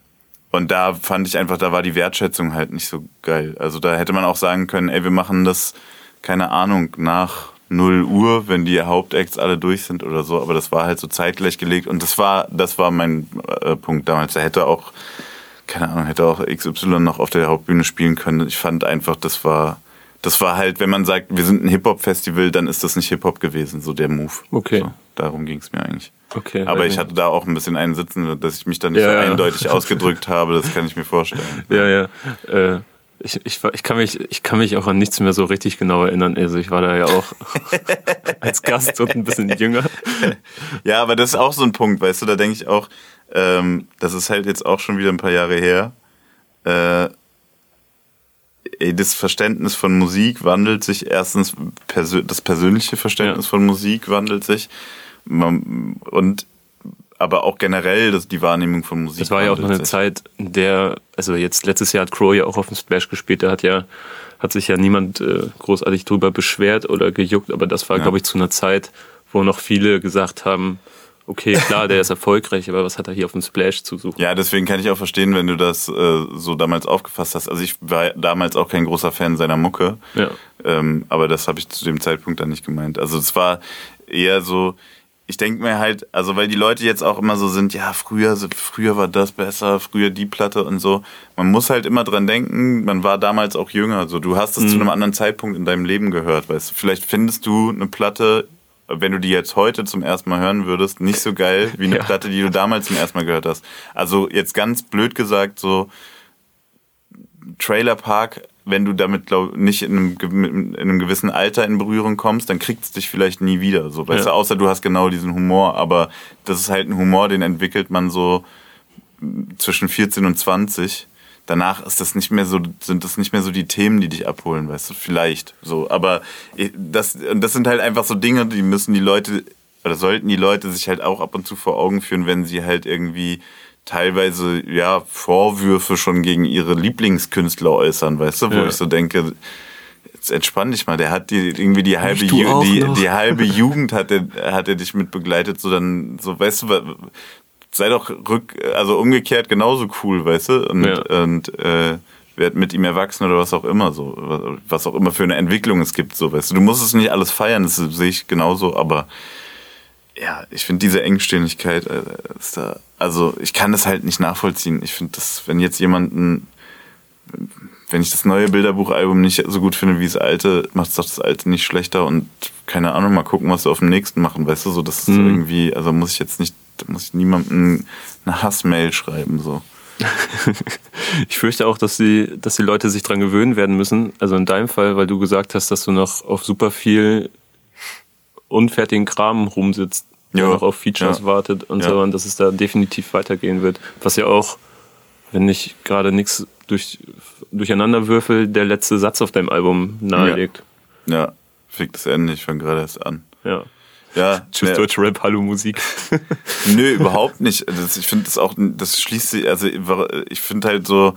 und da fand ich einfach, da war die Wertschätzung halt nicht so geil. Also da hätte man auch sagen können, ey, wir machen das, keine Ahnung, nach 0 Uhr, wenn die Hauptacts alle durch sind oder so. Aber das war halt so zeitgleich gelegt und das war, das war mein äh, Punkt damals. Da hätte auch, keine Ahnung, hätte auch XY noch auf der Hauptbühne spielen können. Ich fand einfach, das war, das war halt, wenn man sagt, wir sind ein Hip-Hop-Festival, dann ist das nicht Hip-Hop gewesen, so der Move. Okay. So, darum ging es mir eigentlich. Okay. Aber ich hatte da auch ein bisschen einen sitzen, dass ich mich da nicht Ja, so ja. eindeutig ausgedrückt habe, das kann ich mir vorstellen. Ja, ja. Äh, ich, ich, ich, kann mich, ich kann mich auch an nichts mehr so richtig genau erinnern. Also ich war da ja auch als Gast und ein bisschen jünger. Ja, aber das ist auch so ein Punkt, weißt du, da denke ich auch, ähm, das ist halt jetzt auch schon wieder ein paar Jahre her. Äh, das Verständnis von Musik wandelt sich erstens, persö das persönliche Verständnis Ja. von Musik wandelt sich Man- und aber auch generell das, die Wahrnehmung von Musik. Das war ja auch noch eine sich. Zeit, in der, also jetzt letztes Jahr hat Crow ja auch auf dem Splash gespielt, da hat ja, hat sich ja niemand äh, großartig drüber beschwert oder gejuckt, aber das war, Ja. glaube ich, zu einer Zeit, wo noch viele gesagt haben, okay, klar, der ist erfolgreich, aber was hat er hier auf dem Splash zu suchen? Ja, deswegen kann ich auch verstehen, wenn du das äh, so damals aufgefasst hast. Also ich war damals auch kein großer Fan seiner Mucke. Ja. Ähm, aber das habe ich zu dem Zeitpunkt dann nicht gemeint. Also es war eher so, ich denke mir halt, also weil die Leute jetzt auch immer so sind, ja, früher, früher war das besser, früher die Platte und so. Man muss halt immer dran denken, man war damals auch jünger. So, du hast es zu einem anderen Zeitpunkt in deinem Leben gehört, weißt du. Vielleicht findest du eine Platte, wenn du die jetzt heute zum ersten Mal hören würdest, nicht so geil wie eine Ja. Platte, die du damals zum ersten Mal gehört hast. Also jetzt ganz blöd gesagt, so Trailer Park wenn du damit glaub, nicht in einem, in einem gewissen Alter in Berührung kommst, dann kriegt es dich vielleicht nie wieder. So, weißt Ja. du, außer du hast genau diesen Humor, aber das ist halt ein Humor, den entwickelt man so zwischen 14 und 20. Danach ist das nicht mehr so, sind das nicht mehr so die Themen, die dich abholen, weißt du, vielleicht so. Aber das, das sind halt einfach so Dinge, die müssen die Leute, oder sollten die Leute sich halt auch ab und zu vor Augen führen, wenn sie halt irgendwie teilweise, ja, Vorwürfe schon gegen ihre Lieblingskünstler äußern, weißt du, wo Ja. ich so denke, jetzt entspann dich mal, der hat die, irgendwie die halbe, die, die halbe Jugend hat er, hat er dich mit begleitet, so dann, so, weißt du, sei doch rück, also umgekehrt genauso cool, weißt du, und, Ja. und äh, werd mit ihm erwachsen oder was auch immer so, was auch immer für eine Entwicklung es gibt, so, weißt du, du musst es nicht alles feiern, das sehe ich genauso, aber ja, ich finde diese Engständigkeit äh, ist da, also ich kann das halt nicht nachvollziehen. Ich finde das, wenn jetzt jemanden, wenn ich das neue Bilderbuchalbum nicht so gut finde wie das alte, macht es doch das alte nicht schlechter und keine Ahnung, mal gucken, was wir auf dem nächsten machen, weißt du, so, das ist Mhm. irgendwie, also muss ich jetzt nicht, da muss ich niemandem eine Hassmail schreiben, so. Ich fürchte auch, dass die, dass die Leute sich dran gewöhnen werden müssen. Also in deinem Fall, weil du gesagt hast, dass du noch auf super viel unfertigen Kram rumsitzt, der Ja. noch auf Features Ja. wartet und Ja. so, und dass es da definitiv weitergehen wird. Was ja auch, wenn ich gerade nichts durch, durcheinander würfel, der letzte Satz auf deinem Album nahelegt. Ja, fick das Ende, ich fange gerade erst an. Ja. Ja, Tschüss, ne, deutsche Rap, hallo Musik. Nö, überhaupt nicht. Das, ich finde das auch, das schließt sich, also ich finde halt so,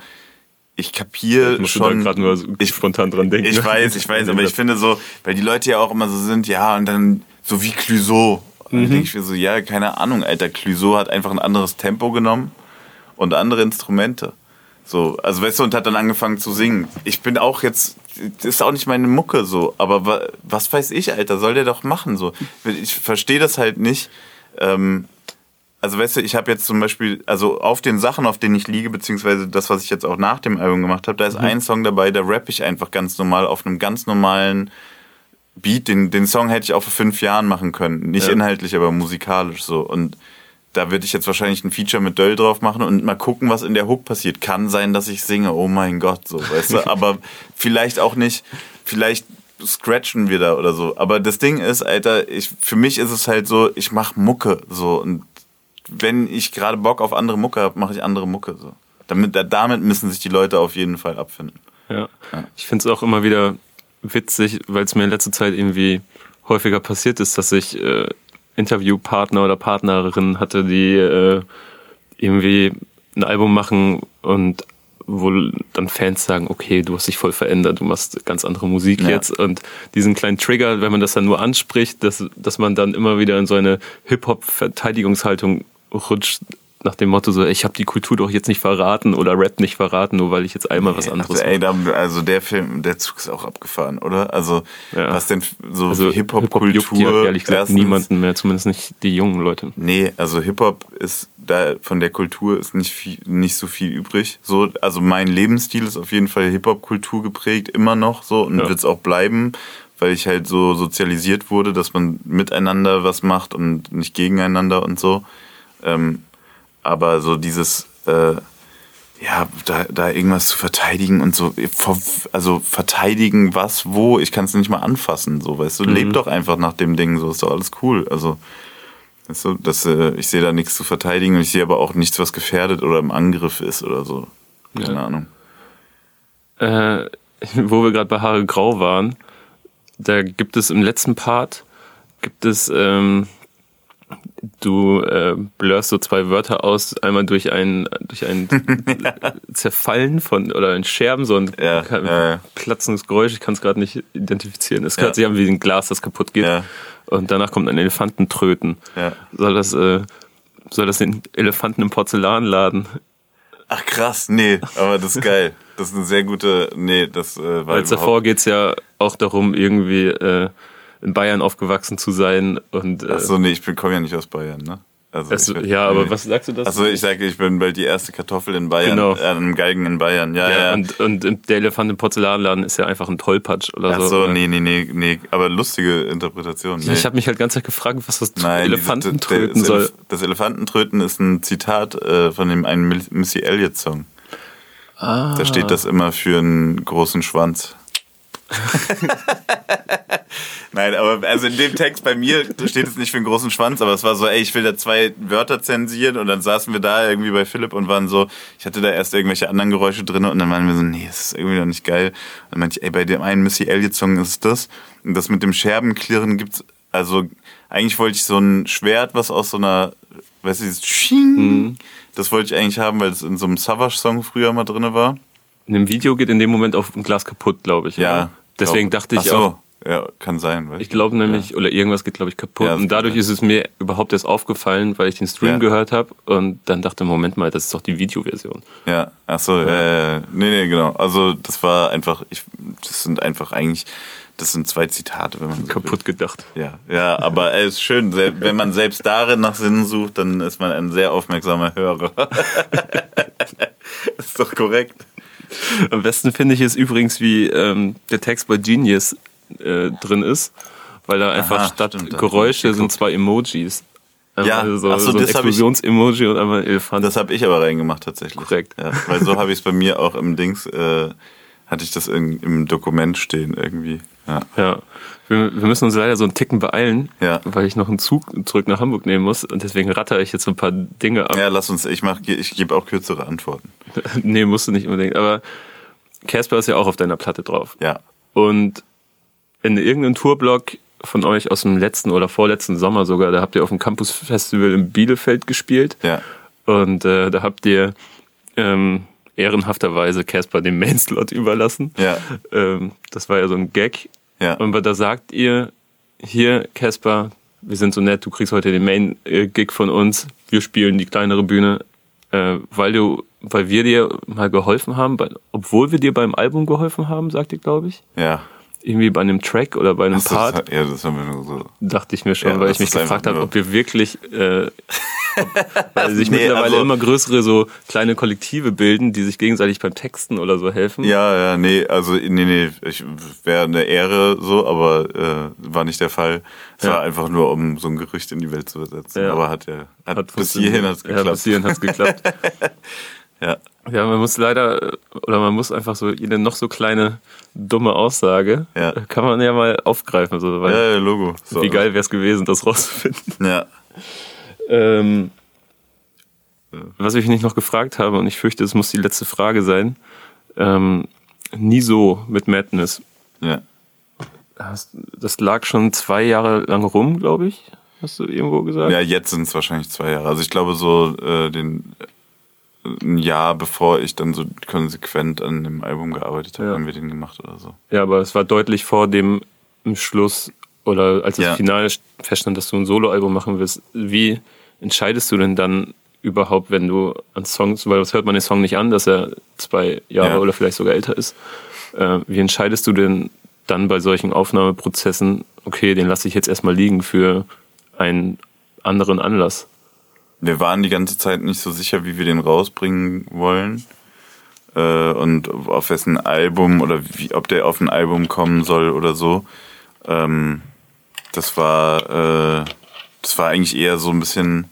ich kapiere da schon. gerade nur so ich, spontan dran denken. ich weiß, ich weiß, aber ich finde so, weil die Leute ja auch immer so sind, ja, und dann so wie. Und dann denke ich mir so, ja, keine Ahnung, Alter, Clouseau hat einfach ein anderes Tempo genommen und andere Instrumente. So, also weißt du, und hat dann angefangen zu singen. Ich bin auch jetzt, ist auch nicht meine Mucke so, aber wa, was weiß ich, Alter, soll der doch machen so. Ich verstehe das halt nicht. Ähm, also weißt du, ich habe jetzt zum Beispiel, also auf den Sachen, auf denen ich liege, beziehungsweise das, was ich jetzt auch nach dem Album gemacht habe, da ist ein Song dabei, da rappe ich einfach ganz normal auf einem ganz normalen Beat. Den, den Song hätte ich auch vor fünf Jahren machen können. Nicht Ja. inhaltlich, aber musikalisch so. Und da würde ich jetzt wahrscheinlich ein Feature mit Döll drauf machen und mal gucken, was in der Hook passiert. Kann sein, dass ich singe, oh mein Gott, so, weißt du, aber vielleicht auch nicht, vielleicht scratchen wir da oder so. Aber das Ding ist, Alter, ich, für mich ist es halt so, ich mach Mucke, so, und wenn ich gerade Bock auf andere Mucke habe, mache ich andere Mucke, so. Damit, da- damit müssen sich die Leute auf jeden Fall abfinden. Ja. Ich finde es auch immer wieder witzig, weil es mir in letzter Zeit irgendwie häufiger passiert ist, dass ich äh, Interviewpartner oder Partnerinnen hatte, die äh, irgendwie ein Album machen und wo dann Fans sagen, okay, du hast dich voll verändert, du machst ganz andere Musik Ja. jetzt und diesen kleinen Trigger, wenn man das dann nur anspricht, dass, dass man dann immer wieder in so eine Hip-Hop-Verteidigungshaltung rutscht, nach dem Motto so, ich habe die Kultur doch jetzt nicht verraten oder Rap nicht verraten, nur weil ich jetzt einmal was anderes Also, ey, da, also der Film, der Zug ist auch abgefahren, oder? Also, Ja. was denn so Also Hip-Hop-Kultur? juckt ja ehrlich gesagt erstens- niemanden mehr, zumindest nicht die jungen Leute. Nee, also Hip-Hop ist da von der Kultur ist nicht viel, nicht so viel übrig. So, also mein Lebensstil ist auf jeden Fall Hip-Hop-Kultur geprägt, immer noch so und Ja. wird es auch bleiben, weil ich halt so sozialisiert wurde, dass man miteinander was macht und nicht gegeneinander und so. Ähm, aber so dieses, äh, ja, da, da irgendwas zu verteidigen und so, also verteidigen was, wo, ich kann es nicht mal anfassen, so, weißt du, leb doch einfach nach dem Ding, so ist doch alles cool. Also, weißt du, das, äh, ich sehe da nichts zu verteidigen und ich sehe aber auch nichts, was gefährdet oder im Angriff ist oder so. Keine Ja. Ahnung. Äh, wo wir gerade bei Haare Grau waren, da gibt es im letzten Part, gibt es, ähm, du äh, blurst so zwei Wörter aus, einmal durch ein, durch ein Zerfallen von, oder ein Scherben, so ein Ja, ja, platzendes Geräusch, ich kann es gerade nicht identifizieren. Es hört sich an wie ein Glas, das kaputt geht. Und danach kommt ein Elefantentröten. Soll das, äh, soll das den Elefanten im Porzellanladen Ach krass, nee, aber das ist geil. Das ist eine sehr gute, nee, das äh, war Weil davor überhaupt- geht's ja auch darum, irgendwie äh, in Bayern aufgewachsen zu sein. Und, äh, Ach so, nee, ich bin- komme ja nicht aus Bayern, ne? Also, also, bin- ja, aber nee. was sagst du das? Also ich sage, ich bin bald die erste Kartoffel in Bayern, Genau. äh, einem Galgen in Bayern. Ja, ja. ja, Und, und der Elefant im Porzellanladen ist ja einfach ein Tollpatsch oder Ach so. so, oder? nee, nee, nee, nee, aber lustige Interpretation. Nee. Ja, Ich habe mich halt ganz Zeit gefragt, was das Nein, Elefantentröten diese- soll. das, Elefantentröten ist ein Zitat äh, von dem einen Missy Elliott Song. Da steht das immer für einen großen Schwanz. Nein, aber also in dem Text bei mir steht es nicht für einen großen Schwanz, aber es war so, ey, ich will da zwei Wörter zensieren und dann saßen wir da irgendwie bei Philipp und waren so, ich hatte da erst irgendwelche anderen Geräusche drin und dann waren wir so, nee, das ist irgendwie noch nicht geil. Und dann meinte ich, ey, bei dem einen Missy Elliott-Song ist das. Und das mit dem Scherbenklirren gibt's, also eigentlich wollte ich so ein Schwert, was aus so einer, weißt du, dieses Sching, Mhm. das wollte ich eigentlich haben, weil es in so einem Savage-Song früher mal drin war. In dem Video geht in dem Moment auch ein Glas kaputt, glaube ich. Ja. Deswegen glaub- dachte ich so. auch, Ja, kann sein. Weißt ich glaube nämlich, oder irgendwas geht, glaube ich, kaputt. Ja, und dadurch ist es mir überhaupt erst aufgefallen, weil ich den Stream Ja. gehört habe und dann dachte, Moment mal, das ist doch die Videoversion. Ja, ach so, äh, nee, nee, genau. Also das war einfach, ich, das sind einfach eigentlich, das sind zwei Zitate, wenn man so Kaputt gedacht. Will. Ja, ja, aber es ist schön, wenn man selbst darin nach Sinnen sucht, dann ist man ein sehr aufmerksamer Hörer. ist doch korrekt. Am besten finde ich es übrigens, wie ähm, der Text bei Genius äh, drin ist, weil da einfach Aha, statt stimmt, Geräusche sind zwei Emojis. Einmal Ja, so, ach so, so ein das hab ich- Explosions-Emoji und einmal ein Elefant. Das habe ich aber reingemacht tatsächlich. Korrekt. Ja, weil so habe ich es bei mir auch im Dings, äh, hatte ich das in, im Dokument stehen irgendwie. Ja. Ja, wir, wir müssen uns leider so einen Ticken beeilen, Ja. weil ich noch einen Zug zurück nach Hamburg nehmen muss und deswegen ratter ich jetzt so ein paar Dinge ab. ja, lass uns, ich mach, ich gebe auch kürzere Antworten. nee, musst du nicht unbedingt. Aber Casper ist ja auch auf deiner Platte drauf. Ja. Und in irgendeinem Tourblock von euch aus dem letzten oder vorletzten Sommer sogar, da habt ihr auf dem Campus Festival in Bielefeld gespielt. Ja. Und äh, da habt ihr ähm, ehrenhafterweise Casper den Mainslot überlassen. Ja. Ähm, das war ja so ein Gag. Ja. Und da sagt ihr, hier, Casper, wir sind so nett, du kriegst heute den Main-Gig von uns, wir spielen die kleinere Bühne, äh, weil du, weil wir dir mal geholfen haben, obwohl wir dir beim Album geholfen haben, sagt ihr, glaube ich. Ja. Irgendwie bei einem Track oder bei einem so, Part, das, ja, das haben wir so. dachte ich mir schon, Ja, weil das ich mich ist gefragt habe, ob wir wirklich, äh, weil sich Nee, mittlerweile also- immer größere so kleine Kollektive bilden, die sich gegenseitig beim Texten oder so helfen. Ja, ja, nee, also nee, nee, ich wäre eine Ehre so, aber äh, war nicht der Fall. Es Ja. war einfach nur, um so ein Gerücht in die Welt zu übersetzen. Ja. Aber hat ja hat bis funktioniert. hierhin hat's Ja, geklappt. bis hierhin hat's geklappt. Ja. Ja, man muss leider, oder man muss einfach so jede noch so kleine dumme Aussage, Ja. kann man ja mal aufgreifen. So, weil Ja, ja, Logo. So. wie geil wäre es gewesen, das rauszufinden. Ja. Ähm, was ich nicht noch gefragt habe, und ich fürchte, es muss die letzte Frage sein, ähm, nie so mit Madness. Ja. Das lag schon zwei Jahre lang rum, glaube ich, hast du irgendwo gesagt? Ja, jetzt sind es wahrscheinlich zwei Jahre. Also ich glaube so äh, den ein Jahr bevor ich dann so konsequent an dem Album gearbeitet habe, Ja. haben wir den gemacht oder so. Ja, aber es war deutlich vor dem Schluss oder als es Ja. final feststand, dass du ein Soloalbum machen willst. Wie entscheidest du denn dann überhaupt, wenn du an Songs, weil das hört man den Song nicht an, dass er zwei Jahre Ja. oder vielleicht sogar älter ist. Äh, wie entscheidest du denn dann bei solchen Aufnahmeprozessen, okay, den lasse ich jetzt erstmal liegen für einen anderen Anlass? Wir waren die ganze Zeit nicht so sicher, wie wir den rausbringen wollen. Äh, und auf wessen Album oder wie, ob der auf ein Album kommen soll oder so. Ähm, das war, äh, das war eigentlich eher so ein bisschen,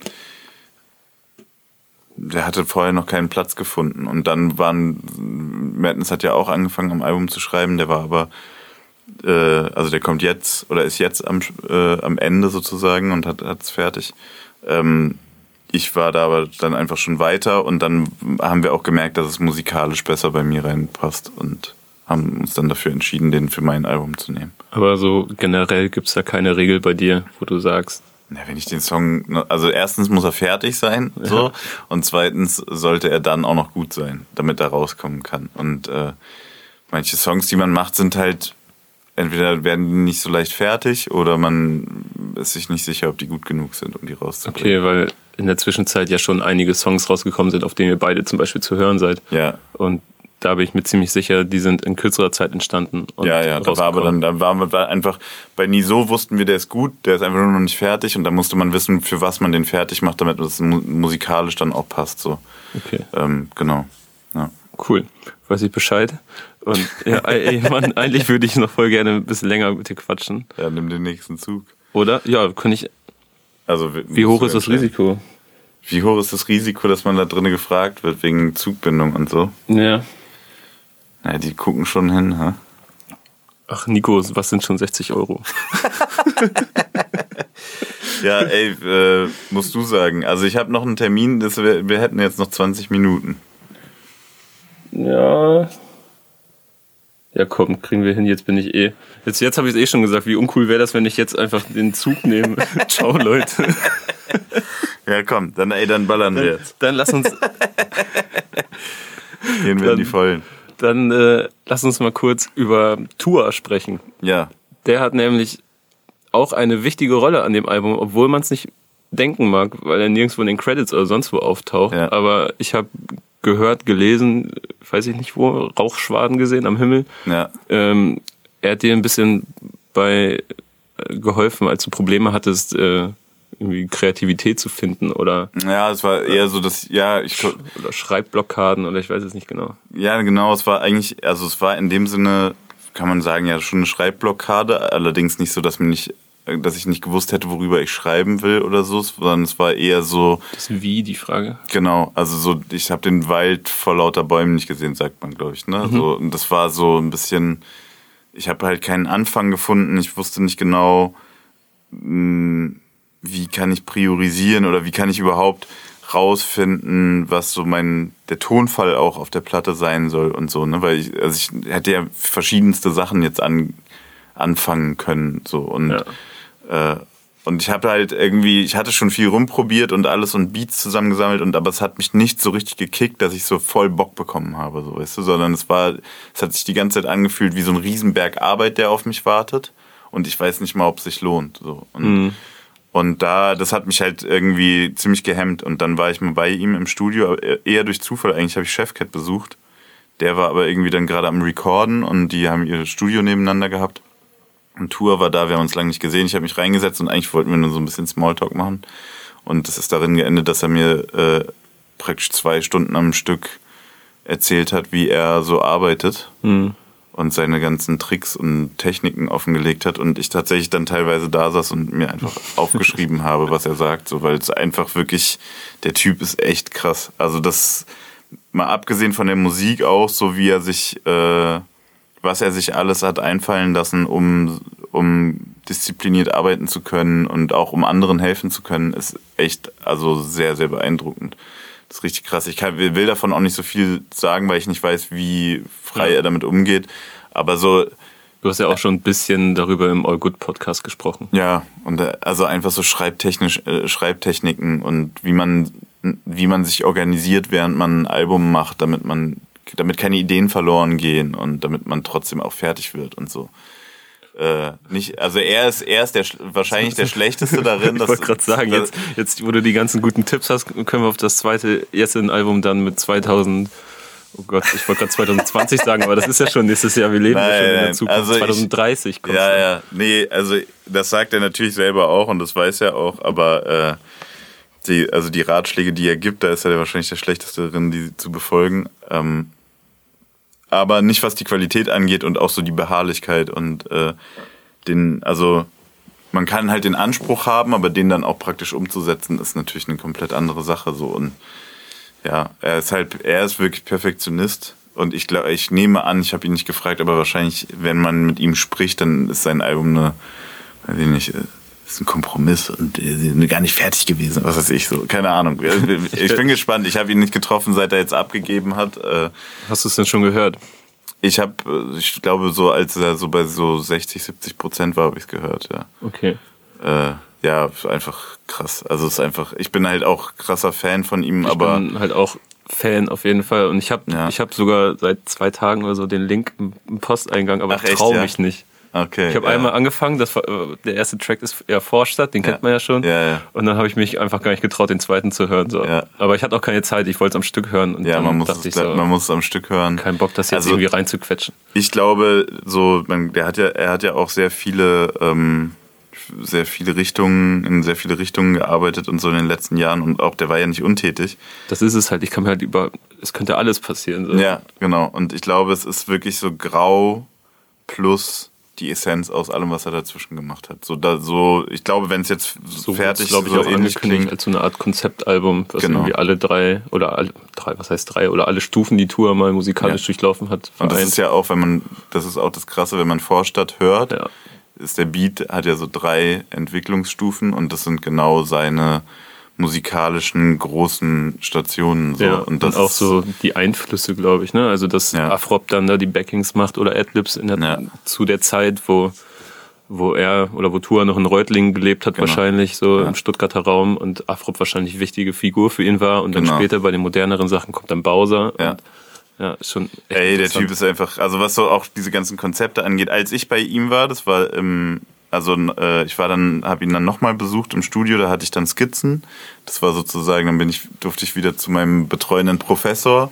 der hatte vorher noch keinen Platz gefunden. Und dann waren, Madness hat ja auch angefangen am Album zu schreiben, der war aber, äh, also der kommt jetzt oder ist jetzt am, äh, am Ende sozusagen und hat es fertig. Ähm, ich war da aber dann einfach schon weiter und dann haben wir auch gemerkt, dass es musikalisch besser bei mir reinpasst und haben uns dann dafür entschieden, den für mein Album zu nehmen. Aber so generell gibt's da keine Regel bei dir, wo du sagst, Na, wenn ich den Song, also erstens muss er fertig sein, so, und zweitens sollte er dann auch noch gut sein, damit er rauskommen kann. Und äh, manche Songs, die man macht, sind halt entweder werden die nicht so leicht fertig oder man ist sich nicht sicher, ob die gut genug sind, um die rauszubringen. okay, weil in der Zwischenzeit ja schon einige Songs rausgekommen sind, auf denen ihr beide zum Beispiel zu hören seid. Ja, Und da bin ich mir ziemlich sicher, die sind in kürzerer Zeit entstanden. Ja, ja. Da war aber dann, da waren wir einfach bei Niso wussten wir, der ist gut, der ist einfach nur noch nicht fertig und da musste man wissen, für was man den fertig macht, damit es mu musikalisch dann auch passt. So, Okay, ähm, genau. Ja. cool. Weiß ich Bescheid. Und ja, ey, Mann, eigentlich würde ich noch voll gerne ein bisschen länger mit dir quatschen. ja, nimm den nächsten Zug. Oder? Ja, kann ich. Also Wie hoch ist das Risiko? Wie hoch ist das Risiko, dass man da drinnen gefragt wird wegen Zugbindung und so? Ja. Na, die gucken schon hin, hä? Ach, Nico, was sind schon 60 Euro? Ja, ey, äh, musst du sagen. Also ich habe noch einen Termin, das wär, wir hätten jetzt noch 20 Minuten. Ja. Ja, komm, kriegen wir hin. Jetzt bin ich eh. Jetzt, jetzt habe ich es eh schon gesagt. Wie uncool wäre das, wenn ich jetzt einfach den Zug nehme? Ciao, Leute. Ja, komm, dann ey, dann ballern wir Dann, jetzt. dann lass uns, Gehen wir in die dann- Vollen. dann äh, lass uns mal kurz über Tua sprechen. Ja, Der hat nämlich auch eine wichtige Rolle an dem Album, obwohl man es nicht denken mag, weil er nirgendwo in den Credits oder sonst wo auftaucht. Ja. Aber ich habe gehört, gelesen, weiß ich nicht wo, Rauchschwaden gesehen am Himmel. ja. Ähm, er hat dir ein bisschen bei äh, geholfen, als du Probleme hattest, äh, irgendwie Kreativität zu finden oder, Ja, es war eher so, dass, ja, ich, oder Schreibblockaden oder ich weiß es nicht genau. ja, genau, es war eigentlich, also es war in dem Sinne, kann man sagen, ja, schon eine Schreibblockade, allerdings nicht so, dass mir nicht, dass ich nicht gewusst hätte, worüber ich schreiben will oder so, sondern es war eher so, Das ist wie die Frage. Genau, also so, ich habe den Wald vor lauter Bäumen nicht gesehen, sagt man, glaube ich. Ne? So, und das war so ein bisschen, ich habe halt keinen Anfang gefunden, ich wusste nicht genau, mh, wie kann ich priorisieren oder wie kann ich überhaupt rausfinden, was so mein der Tonfall auch auf der Platte sein soll und so, ne? Weil ich, also ich hätte ja verschiedenste Sachen jetzt an, anfangen können. So und Ja. äh, und ich habe halt irgendwie, ich hatte schon viel rumprobiert und alles und Beats zusammengesammelt und aber es hat mich nicht so richtig gekickt, dass ich so voll Bock bekommen habe, so weißt du, sondern es war, es hat sich die ganze Zeit angefühlt wie so ein Riesenberg Arbeit, der auf mich wartet und ich weiß nicht mal, ob es sich lohnt. So. Und, und da, das hat mich halt irgendwie ziemlich gehemmt und dann war ich mal bei ihm im Studio, eher durch Zufall, eigentlich habe ich Chefcat besucht. Der war aber irgendwie dann gerade am Recorden und die haben ihr Studio nebeneinander gehabt. Und Tour war da, wir haben uns lange nicht gesehen. Ich habe mich reingesetzt und eigentlich wollten wir nur so ein bisschen Smalltalk machen. Und das ist darin geendet, dass er mir äh, praktisch zwei Stunden am Stück erzählt hat, wie er so arbeitet Hm. und seine ganzen Tricks und Techniken offengelegt hat und ich tatsächlich dann teilweise da saß und mir einfach aufgeschrieben habe, was er sagt, so weil es einfach wirklich der Typ ist echt krass. Also das mal abgesehen von der Musik auch, so wie er sich äh, was er sich alles hat einfallen lassen, um um diszipliniert arbeiten zu können und auch um anderen helfen zu können, ist echt also sehr sehr beeindruckend. Das ist richtig krass. Ich kann, will davon auch nicht so viel sagen, weil ich nicht weiß, wie frei Ja. er damit umgeht. Aber so, Du hast ja auch schon ein bisschen darüber im All Good Podcast gesprochen. ja, und äh, also einfach so schreibtechnisch, äh, Schreibtechniken und wie man, wie man sich organisiert, während man ein Album macht, damit man, damit keine Ideen verloren gehen und damit man trotzdem auch fertig wird und so. Äh, nicht, also er ist, er ist der, sch- wahrscheinlich der Schlechteste darin. Ich wollte gerade sagen, jetzt, jetzt, wo du die ganzen guten Tipps hast, können wir auf das zweite Jessen-Album dann mit 2000, oh Gott, ich wollte gerade 2020 sagen, aber das ist ja schon nächstes Jahr, wir leben ja Nein, schon in der Zukunft. also ich- 2030 kommt Ja, ja, nee, also das sagt er natürlich selber auch und das weiß er auch, aber äh, die, also die Ratschläge, die er gibt, da ist er wahrscheinlich der Schlechteste darin, die zu befolgen. Ähm, aber nicht was die Qualität angeht und auch so die Beharrlichkeit und äh, den, also man kann halt den Anspruch haben, aber den dann auch praktisch umzusetzen, ist natürlich eine komplett andere Sache so und ja, er ist halt, er ist wirklich Perfektionist. Und ich glaube, ich nehme an, ich habe ihn nicht gefragt, aber wahrscheinlich, wenn man mit ihm spricht, dann ist sein Album eine, weiß ich nicht, äh, ist ein Kompromiss und äh, sie sind gar nicht fertig gewesen, was weiß ich so, keine Ahnung. Ich bin gespannt. Ich habe ihn nicht getroffen, seit er jetzt abgegeben hat. Äh, Hast du es denn schon gehört? Ich habe, ich glaube, so als er so bei so 60, 70 Prozent war, habe ich es gehört, ja. Okay. Äh, ja, einfach krass. Also es ist einfach, ich bin halt auch krasser Fan von ihm, aber ich bin halt auch Fan auf jeden Fall. Und ich habe Ja. ich hab sogar seit zwei Tagen oder so den Link im Posteingang, aber ich traue ja? mich nicht. Okay. Ich habe ja. einmal angefangen, das äh, der erste Track ist eher Vorstadt, den kennt Ja. man ja schon. Ja, ja. Und dann habe ich mich einfach gar nicht getraut, den zweiten zu hören. So. Ja. Aber ich hatte auch keine Zeit, ich wollte es am Stück hören. Und Ja, man muss, es, so, man muss es am Stück hören. kein Bock, das jetzt Also- irgendwie reinzuquetschen. Ich glaube, so, man, der hat ja, er hat ja auch sehr viele, ähm, sehr viele Richtungen, in sehr viele Richtungen gearbeitet und so in den letzten Jahren und auch der war ja nicht untätig. Das ist es halt. Ich kann mir halt über, es könnte alles passieren. So. Ja, genau. Und ich glaube, es ist wirklich so grau plus die Essenz aus allem, was er dazwischen gemacht hat. So, da, so ich glaube, wenn es jetzt So fertig glaube ich, so auch ähnlich klingt. als so eine Art Konzeptalbum, was Genau. irgendwie alle drei oder alle drei, was heißt drei oder alle Stufen die Tour mal musikalisch Ja. durchlaufen hat. Und das ist ja auch, wenn man, das ist auch das Krasse, wenn man Vorstadt hört, Ja. ist der Beat, hat ja so drei Entwicklungsstufen und das sind genau seine musikalischen großen Stationen. So. Ja, und und, das auch ist- so die Einflüsse, glaube ich, ne? Also dass Ja. Afrop dann da die Backings macht oder Adlibs in der, Ja. zu der Zeit, wo wo er oder wo Tua noch in Reutlingen gelebt hat, Genau. wahrscheinlich so Ja. im Stuttgarter Raum und Afrop wahrscheinlich wichtige Figur für ihn war und dann Genau. später bei den moderneren Sachen kommt dann Bowser. Ja. Und, ja, schon echt Ey, der. Typ ist einfach, also was so auch diese ganzen Konzepte angeht, als ich bei ihm war, das war im, also äh, ich war dann, habe ihn dann nochmal besucht im Studio, da hatte ich dann Skizzen. Das war sozusagen, dann bin ich, durfte ich wieder zu meinem betreuenden Professor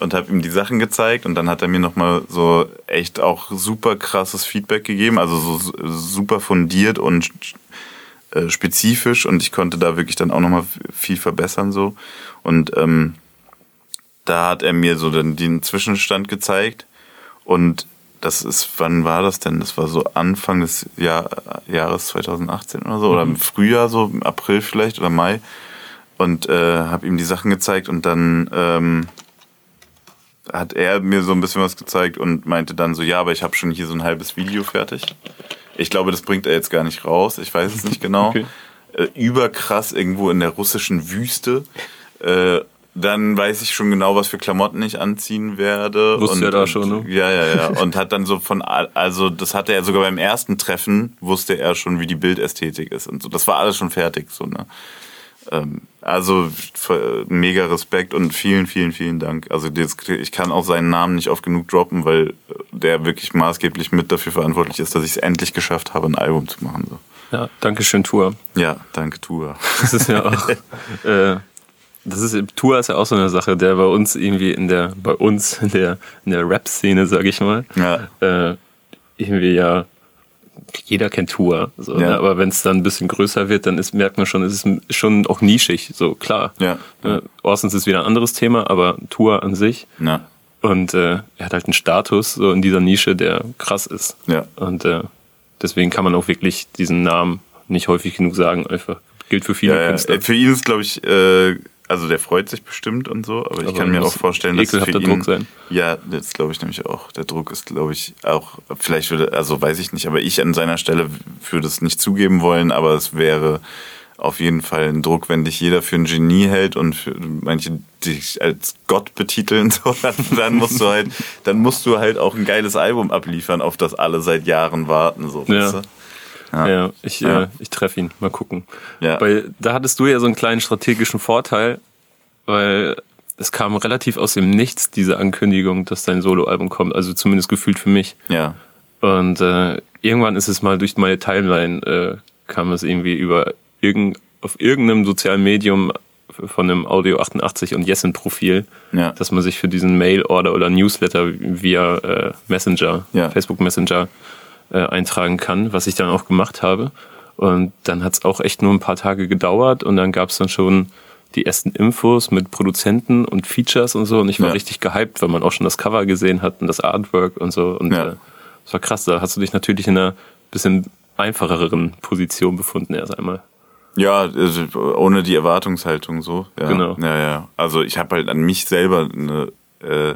und habe ihm die Sachen gezeigt und dann hat er mir nochmal so echt auch super krasses Feedback gegeben, also so su- super fundiert und äh, spezifisch und ich konnte da wirklich dann auch nochmal viel verbessern so und ähm, da hat er mir so dann den Zwischenstand gezeigt und das ist, wann war das denn? Das war so Anfang des Jahr, Jahres 2018 oder so, oder im Frühjahr, so im April vielleicht oder Mai. Und äh, habe ihm die Sachen gezeigt und dann ähm, hat er mir so ein bisschen was gezeigt und meinte dann so, ja, aber ich habe schon hier so ein halbes Video fertig. Ich glaube, das bringt er jetzt gar nicht raus. Ich weiß es nicht genau. Okay. Äh, überkrass irgendwo in der russischen Wüste. Äh, dann weiß ich schon genau, was für Klamotten ich anziehen werde. Wusste und, er da und, schon, ne? Ja, ja, ja. Und hat dann so von, also das hatte er sogar beim ersten Treffen, wusste er schon, wie die Bildästhetik ist und so. Das war alles schon fertig, so, ne? Ähm, also f- mega Respekt und vielen, vielen, vielen Dank. Also ich kann auch seinen Namen nicht oft genug droppen, weil der wirklich maßgeblich mit dafür verantwortlich ist, dass ich es endlich geschafft habe, ein Album zu machen. So. Ja, Dankeschön, Tour. Ja, danke, Tua. Das ist ja auch. äh, das ist, Tour ist ja auch so eine Sache, der bei uns irgendwie in der, bei uns in der, in der Rap-Szene, sag ich mal, Ja. äh, irgendwie ja, jeder kennt Tour. So, Ja. ne? Aber wenn es dann ein bisschen größer wird, dann ist, merkt man schon, es ist schon auch nischig, so klar. Ja. Äh, Orsons ist wieder ein anderes Thema, aber Tour an sich. Ja. Und äh, er hat halt einen Status so in dieser Nische, der krass ist. Ja. Und äh, deswegen kann man auch wirklich diesen Namen nicht häufig genug sagen. Einfach gilt für viele Ja, ja. Künstler. Äh, Für ihn ist, glaube ich, äh, also der freut sich bestimmt und so, aber ich Aber kann mir auch vorstellen, dass es für ihn, Druck sein. Ja, das glaube ich nämlich auch. Der Druck ist, glaube ich, auch, vielleicht würde, also weiß ich nicht, aber ich an seiner Stelle würde es nicht zugeben wollen, aber es wäre auf jeden Fall ein Druck, wenn dich jeder für ein Genie hält und für manche dich als Gott betiteln, so, dann, dann musst du halt, dann musst du halt auch ein geiles Album abliefern, auf das alle seit Jahren warten, so, Ja. weißt du? Ja. Ja, ich, Ja. Äh, ich treffe ihn. Mal gucken. Ja. Weil da hattest du ja so einen kleinen strategischen Vorteil, weil es kam relativ aus dem Nichts, diese Ankündigung, dass dein Soloalbum kommt. Also zumindest gefühlt für mich. Ja. Und äh, irgendwann ist es mal durch meine Timeline, äh, kam es irgendwie über irgend, auf irgendeinem sozialen Medium von einem Audio 88 und Jessen-Profil, Ja. dass man sich für diesen Mail-Order oder Newsletter via äh, Messenger, Ja. Facebook Messenger äh, eintragen kann, was ich dann auch gemacht habe. Und dann hat es auch echt nur ein paar Tage gedauert und dann gab es dann schon die ersten Infos mit Produzenten und Features und so und ich war Ja. richtig gehypt, weil man auch schon das Cover gesehen hat und das Artwork und so und Ja. äh, das war krass, da hast du dich natürlich in einer bisschen einfacheren Position befunden erst einmal. Ja, also ohne die Erwartungshaltung so. Ja. Genau. Ja, ja. Also ich habe halt an mich selber eine. Äh,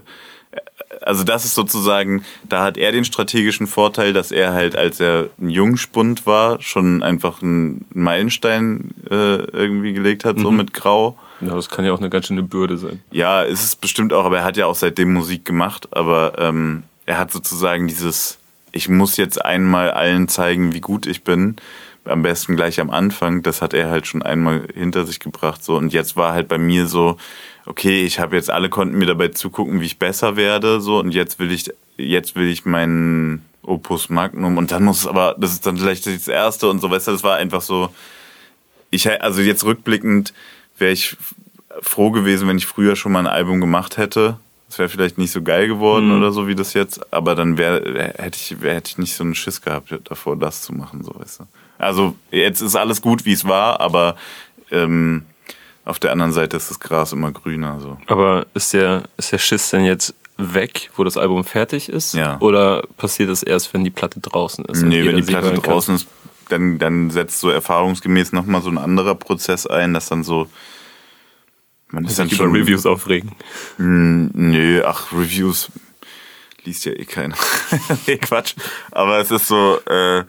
also das ist sozusagen, da hat er den strategischen Vorteil, dass er halt, als er ein Jungspund war, schon einfach einen Meilenstein äh, irgendwie gelegt hat, so mit Grau. Ja, das kann ja auch eine ganz schöne Bürde sein. Ja, ist es bestimmt auch, aber er hat ja auch seitdem Musik gemacht, aber ähm, er hat sozusagen dieses, ich muss jetzt einmal allen zeigen, wie gut ich bin. Am besten gleich am Anfang, das hat er halt schon einmal hinter sich gebracht. So. Und jetzt war halt bei mir so, okay, ich habe jetzt, alle konnten mir dabei zugucken, wie ich besser werde, so, und jetzt will ich, jetzt will ich meinen Opus Magnum und dann muss es aber, das ist dann vielleicht das erste und so, weißt du, das war einfach so, ich, also jetzt rückblickend wäre ich froh gewesen, wenn ich früher schon mal ein Album gemacht hätte. Das wäre vielleicht nicht so geil geworden oder so wie das jetzt, aber dann wäre hätte ich wär, hätte ich nicht so einen Schiss gehabt davor, das zu machen, so weißt du. Also jetzt ist alles gut, wie es war, aber ähm, auf der anderen Seite ist das Gras immer grüner. So. Aber ist der, ist der Schiss denn jetzt weg, wo das Album fertig ist? Ja. Oder passiert das erst, wenn die Platte draußen ist? Nee, wenn die Platte draußen ist, dann, dann setzt so erfahrungsgemäß nochmal so ein anderer Prozess ein, dass dann so. Man ist dann über Reviews aufregen. Mm, Nö, ach, Reviews liest ja eh keiner. nee, Quatsch. Aber es ist so, äh,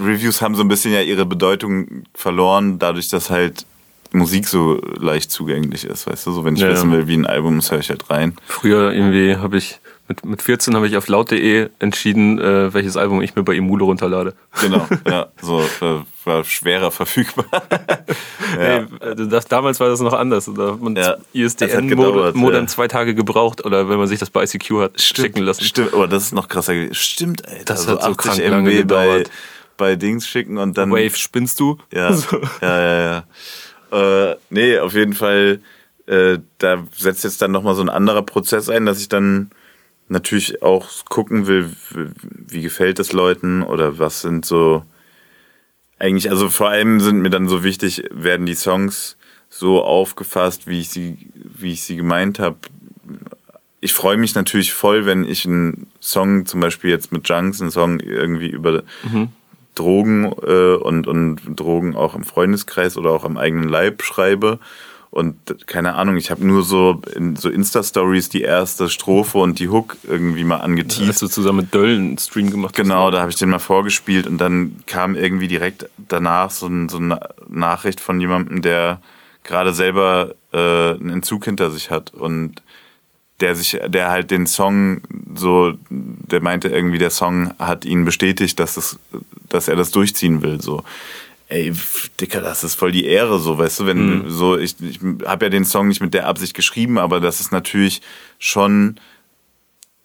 Reviews haben so ein bisschen ja ihre Bedeutung verloren, dadurch, dass halt Musik so leicht zugänglich ist, weißt du? So, wenn ich Ja, wissen will, wie ein Album ist, höre ich halt rein. Früher irgendwie habe ich, mit, mit 14 habe ich auf laut.de entschieden, äh, welches Album ich mir bei Emule runterlade. Genau, ja, so äh, war schwerer verfügbar. ja. Ey, also das, damals war das noch anders. Da hat man Ja, ISDN-Modem gedauert, Modem ja. zwei Tage gebraucht oder wenn man sich das bei ICQ hat schicken lassen. Stimmt, aber das ist noch krasser. gewesen. Stimmt, Alter. Das hat so 80 krank lange MB bei, gedauert. bei Dings schicken und dann. Wave, spinnst du? Ja, ja, ja, ja. Äh, nee, auf jeden Fall, äh, da setzt jetzt dann nochmal so ein anderer Prozess ein, dass ich dann natürlich auch gucken will, wie gefällt es Leuten oder was sind so eigentlich, also vor allem sind mir dann so wichtig, werden die Songs so aufgefasst, wie ich sie, wie ich sie gemeint habe. Ich freue mich natürlich voll, wenn ich einen Song, zum Beispiel jetzt mit Junks, einen Song irgendwie über Drogen äh, und, und Drogen auch im Freundeskreis oder auch am eigenen Leib schreibe. Und keine Ahnung, ich habe nur so in so Insta-Stories die erste Strophe und die Hook irgendwie mal angeteased. Als du zusammen mit Döll einen Stream gemacht hast. Genau, da habe ich den mal vorgespielt und dann kam irgendwie direkt danach so, ein, so eine Nachricht von jemandem, der gerade selber äh, einen Entzug hinter sich hat und der sich, der halt den Song so, der meinte irgendwie, der Song hat ihn bestätigt, dass es, dass er das durchziehen will. So, ey, Dicker, das ist voll die Ehre, so, weißt du, wenn so, ich, ich habe ja den Song nicht mit der Absicht geschrieben, aber das ist natürlich schon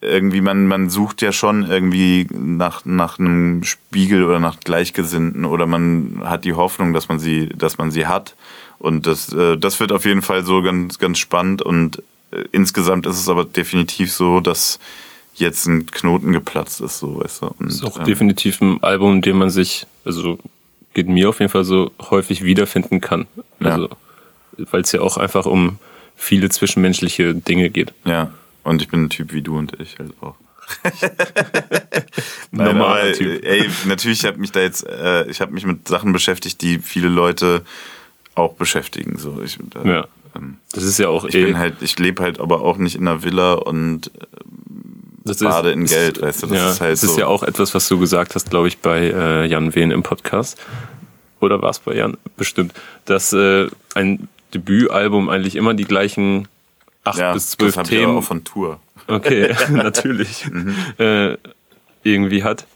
irgendwie, man, man sucht ja schon irgendwie nach, nach einem Spiegel oder nach Gleichgesinnten oder man hat die Hoffnung, dass man sie, dass man sie hat. Und das, äh, das wird auf jeden Fall so ganz, ganz spannend. Und äh, insgesamt ist es aber definitiv so, dass jetzt ein Knoten geplatzt ist, so weißt du. Und, Das ist auch ähm, definitiv ein Album, in dem man sich, also geht mir auf jeden Fall so häufig wiederfinden kann. Ja. Also, weil es ja auch einfach um viele zwischenmenschliche Dinge geht. Ja, und ich bin ein Typ wie du und ich halt auch. Nein, Normaler aber, Typ. Ey, natürlich habe mich da jetzt, äh, ich habe mich mit Sachen beschäftigt, die viele Leute auch beschäftigen. So, ich, äh, Ja. ähm, Das ist ja auch ich eh. bin halt, ich lebe halt aber auch nicht in einer Villa und das bade in Geld, weißt du, das ja, ist halt das ist so. ja auch etwas, was du gesagt hast, glaube ich, bei äh, Jan Wehn im Podcast. Oder war es bei Jan? Bestimmt. Dass äh, ein Debütalbum eigentlich immer die gleichen acht ja, bis zwölf das ich Themen aber auch von Tour. Okay, natürlich. Mhm. äh, irgendwie hat,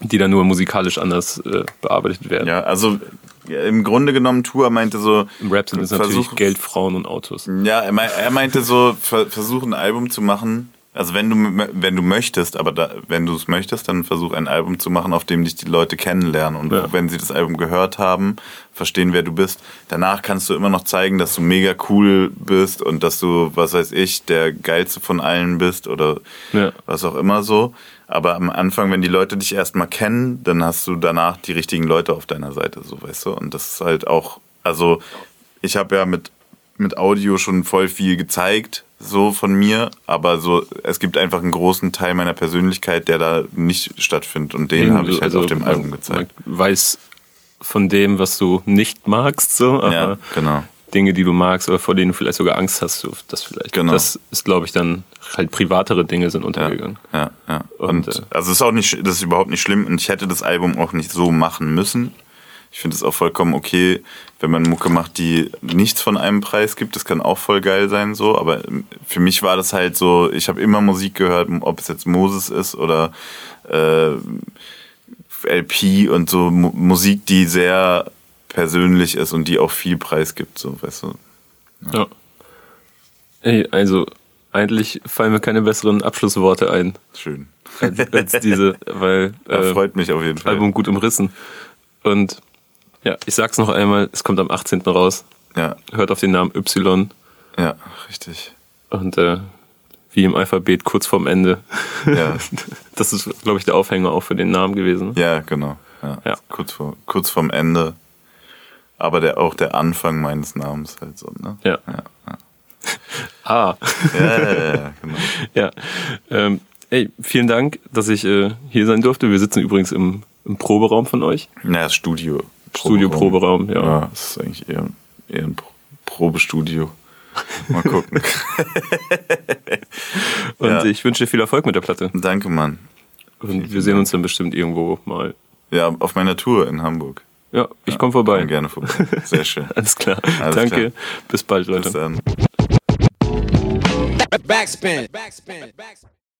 die dann nur musikalisch anders äh, bearbeitet werden. Ja, also im Grunde genommen Tour meinte so, Im Rap sind es natürlich Geld, Frauen und Autos. Ja, er, er meinte so, ver versuch ein Album zu machen. Also wenn du wenn du möchtest, aber da, wenn du es möchtest, dann versuch ein Album zu machen, auf dem dich die Leute kennenlernen. Und Ja. wenn sie das Album gehört haben, verstehen, wer du bist. Danach kannst du immer noch zeigen, dass du mega cool bist und dass du, was weiß ich, der geilste von allen bist oder Ja. was auch immer so. Aber am Anfang, wenn die Leute dich erstmal kennen, dann hast du danach die richtigen Leute auf deiner Seite, so weißt du. Und das ist halt auch, also ich habe ja mit, mit Audio schon voll viel gezeigt, so von mir, aber so, es gibt einfach einen großen Teil meiner Persönlichkeit, der da nicht stattfindet. Und den habe ich halt Also, auf dem Album gezeigt. Man weiß von dem, was du nicht magst, so, aber Ja, genau. Dinge, die du magst oder vor denen du vielleicht sogar Angst hast, das vielleicht. Genau. Das ist, glaube ich, dann halt privatere Dinge sind Ja, untergegangen. ja, ja. Und, Und, äh, also ist auch nicht, das ist überhaupt nicht schlimm und ich hätte das Album auch nicht so machen müssen. Ich finde es auch vollkommen okay, wenn man Mucke macht, die nichts von einem Preis gibt. Das kann auch voll geil sein, so. Aber für mich war das halt so, ich habe immer Musik gehört, ob es jetzt Moses ist oder äh, LP und so Mu Musik, die sehr persönlich ist und die auch viel Preis gibt, so, weißt du. Ja. Ey, also eigentlich fallen mir keine besseren Abschlussworte ein Schön. als, als diese, weil Ja, äh, freut mich auf jeden Fall. Album gut umrissen. Und ja, ich sag's noch einmal, es kommt am 18. raus. Ja, Hört auf den Namen Y ja, richtig. und äh, wie im Alphabet kurz vorm Ende. Ja. Das ist, glaube ich, der Aufhänger auch für den Namen gewesen. Ja, genau. Ja. Ja. Kurz, vor, kurz vorm Ende. Aber der, auch der Anfang meines Namens halt so, ne? Ja. ja, ja. Ah. Ja, ja, ja, genau. Ja. Ähm, ey, vielen Dank, dass ich äh, hier sein durfte. Wir sitzen übrigens im, im Proberaum von euch. Na, das Studio. Studio-Proberaum, ja. Ja, das ist eigentlich eher, eher ein Pro- Probestudio. Mal gucken. Und Ja. ich wünsche dir viel Erfolg mit der Platte. Danke, Mann. Und wir sehen uns dann bestimmt irgendwo mal. Ja, auf meiner Tour in Hamburg. Ja, ich komme vorbei. Komm gerne vorbei. Sehr schön. Alles klar. Alles Danke. klar. Bis bald, Leute. Bis dann. Backspin. Backspin. Backspin.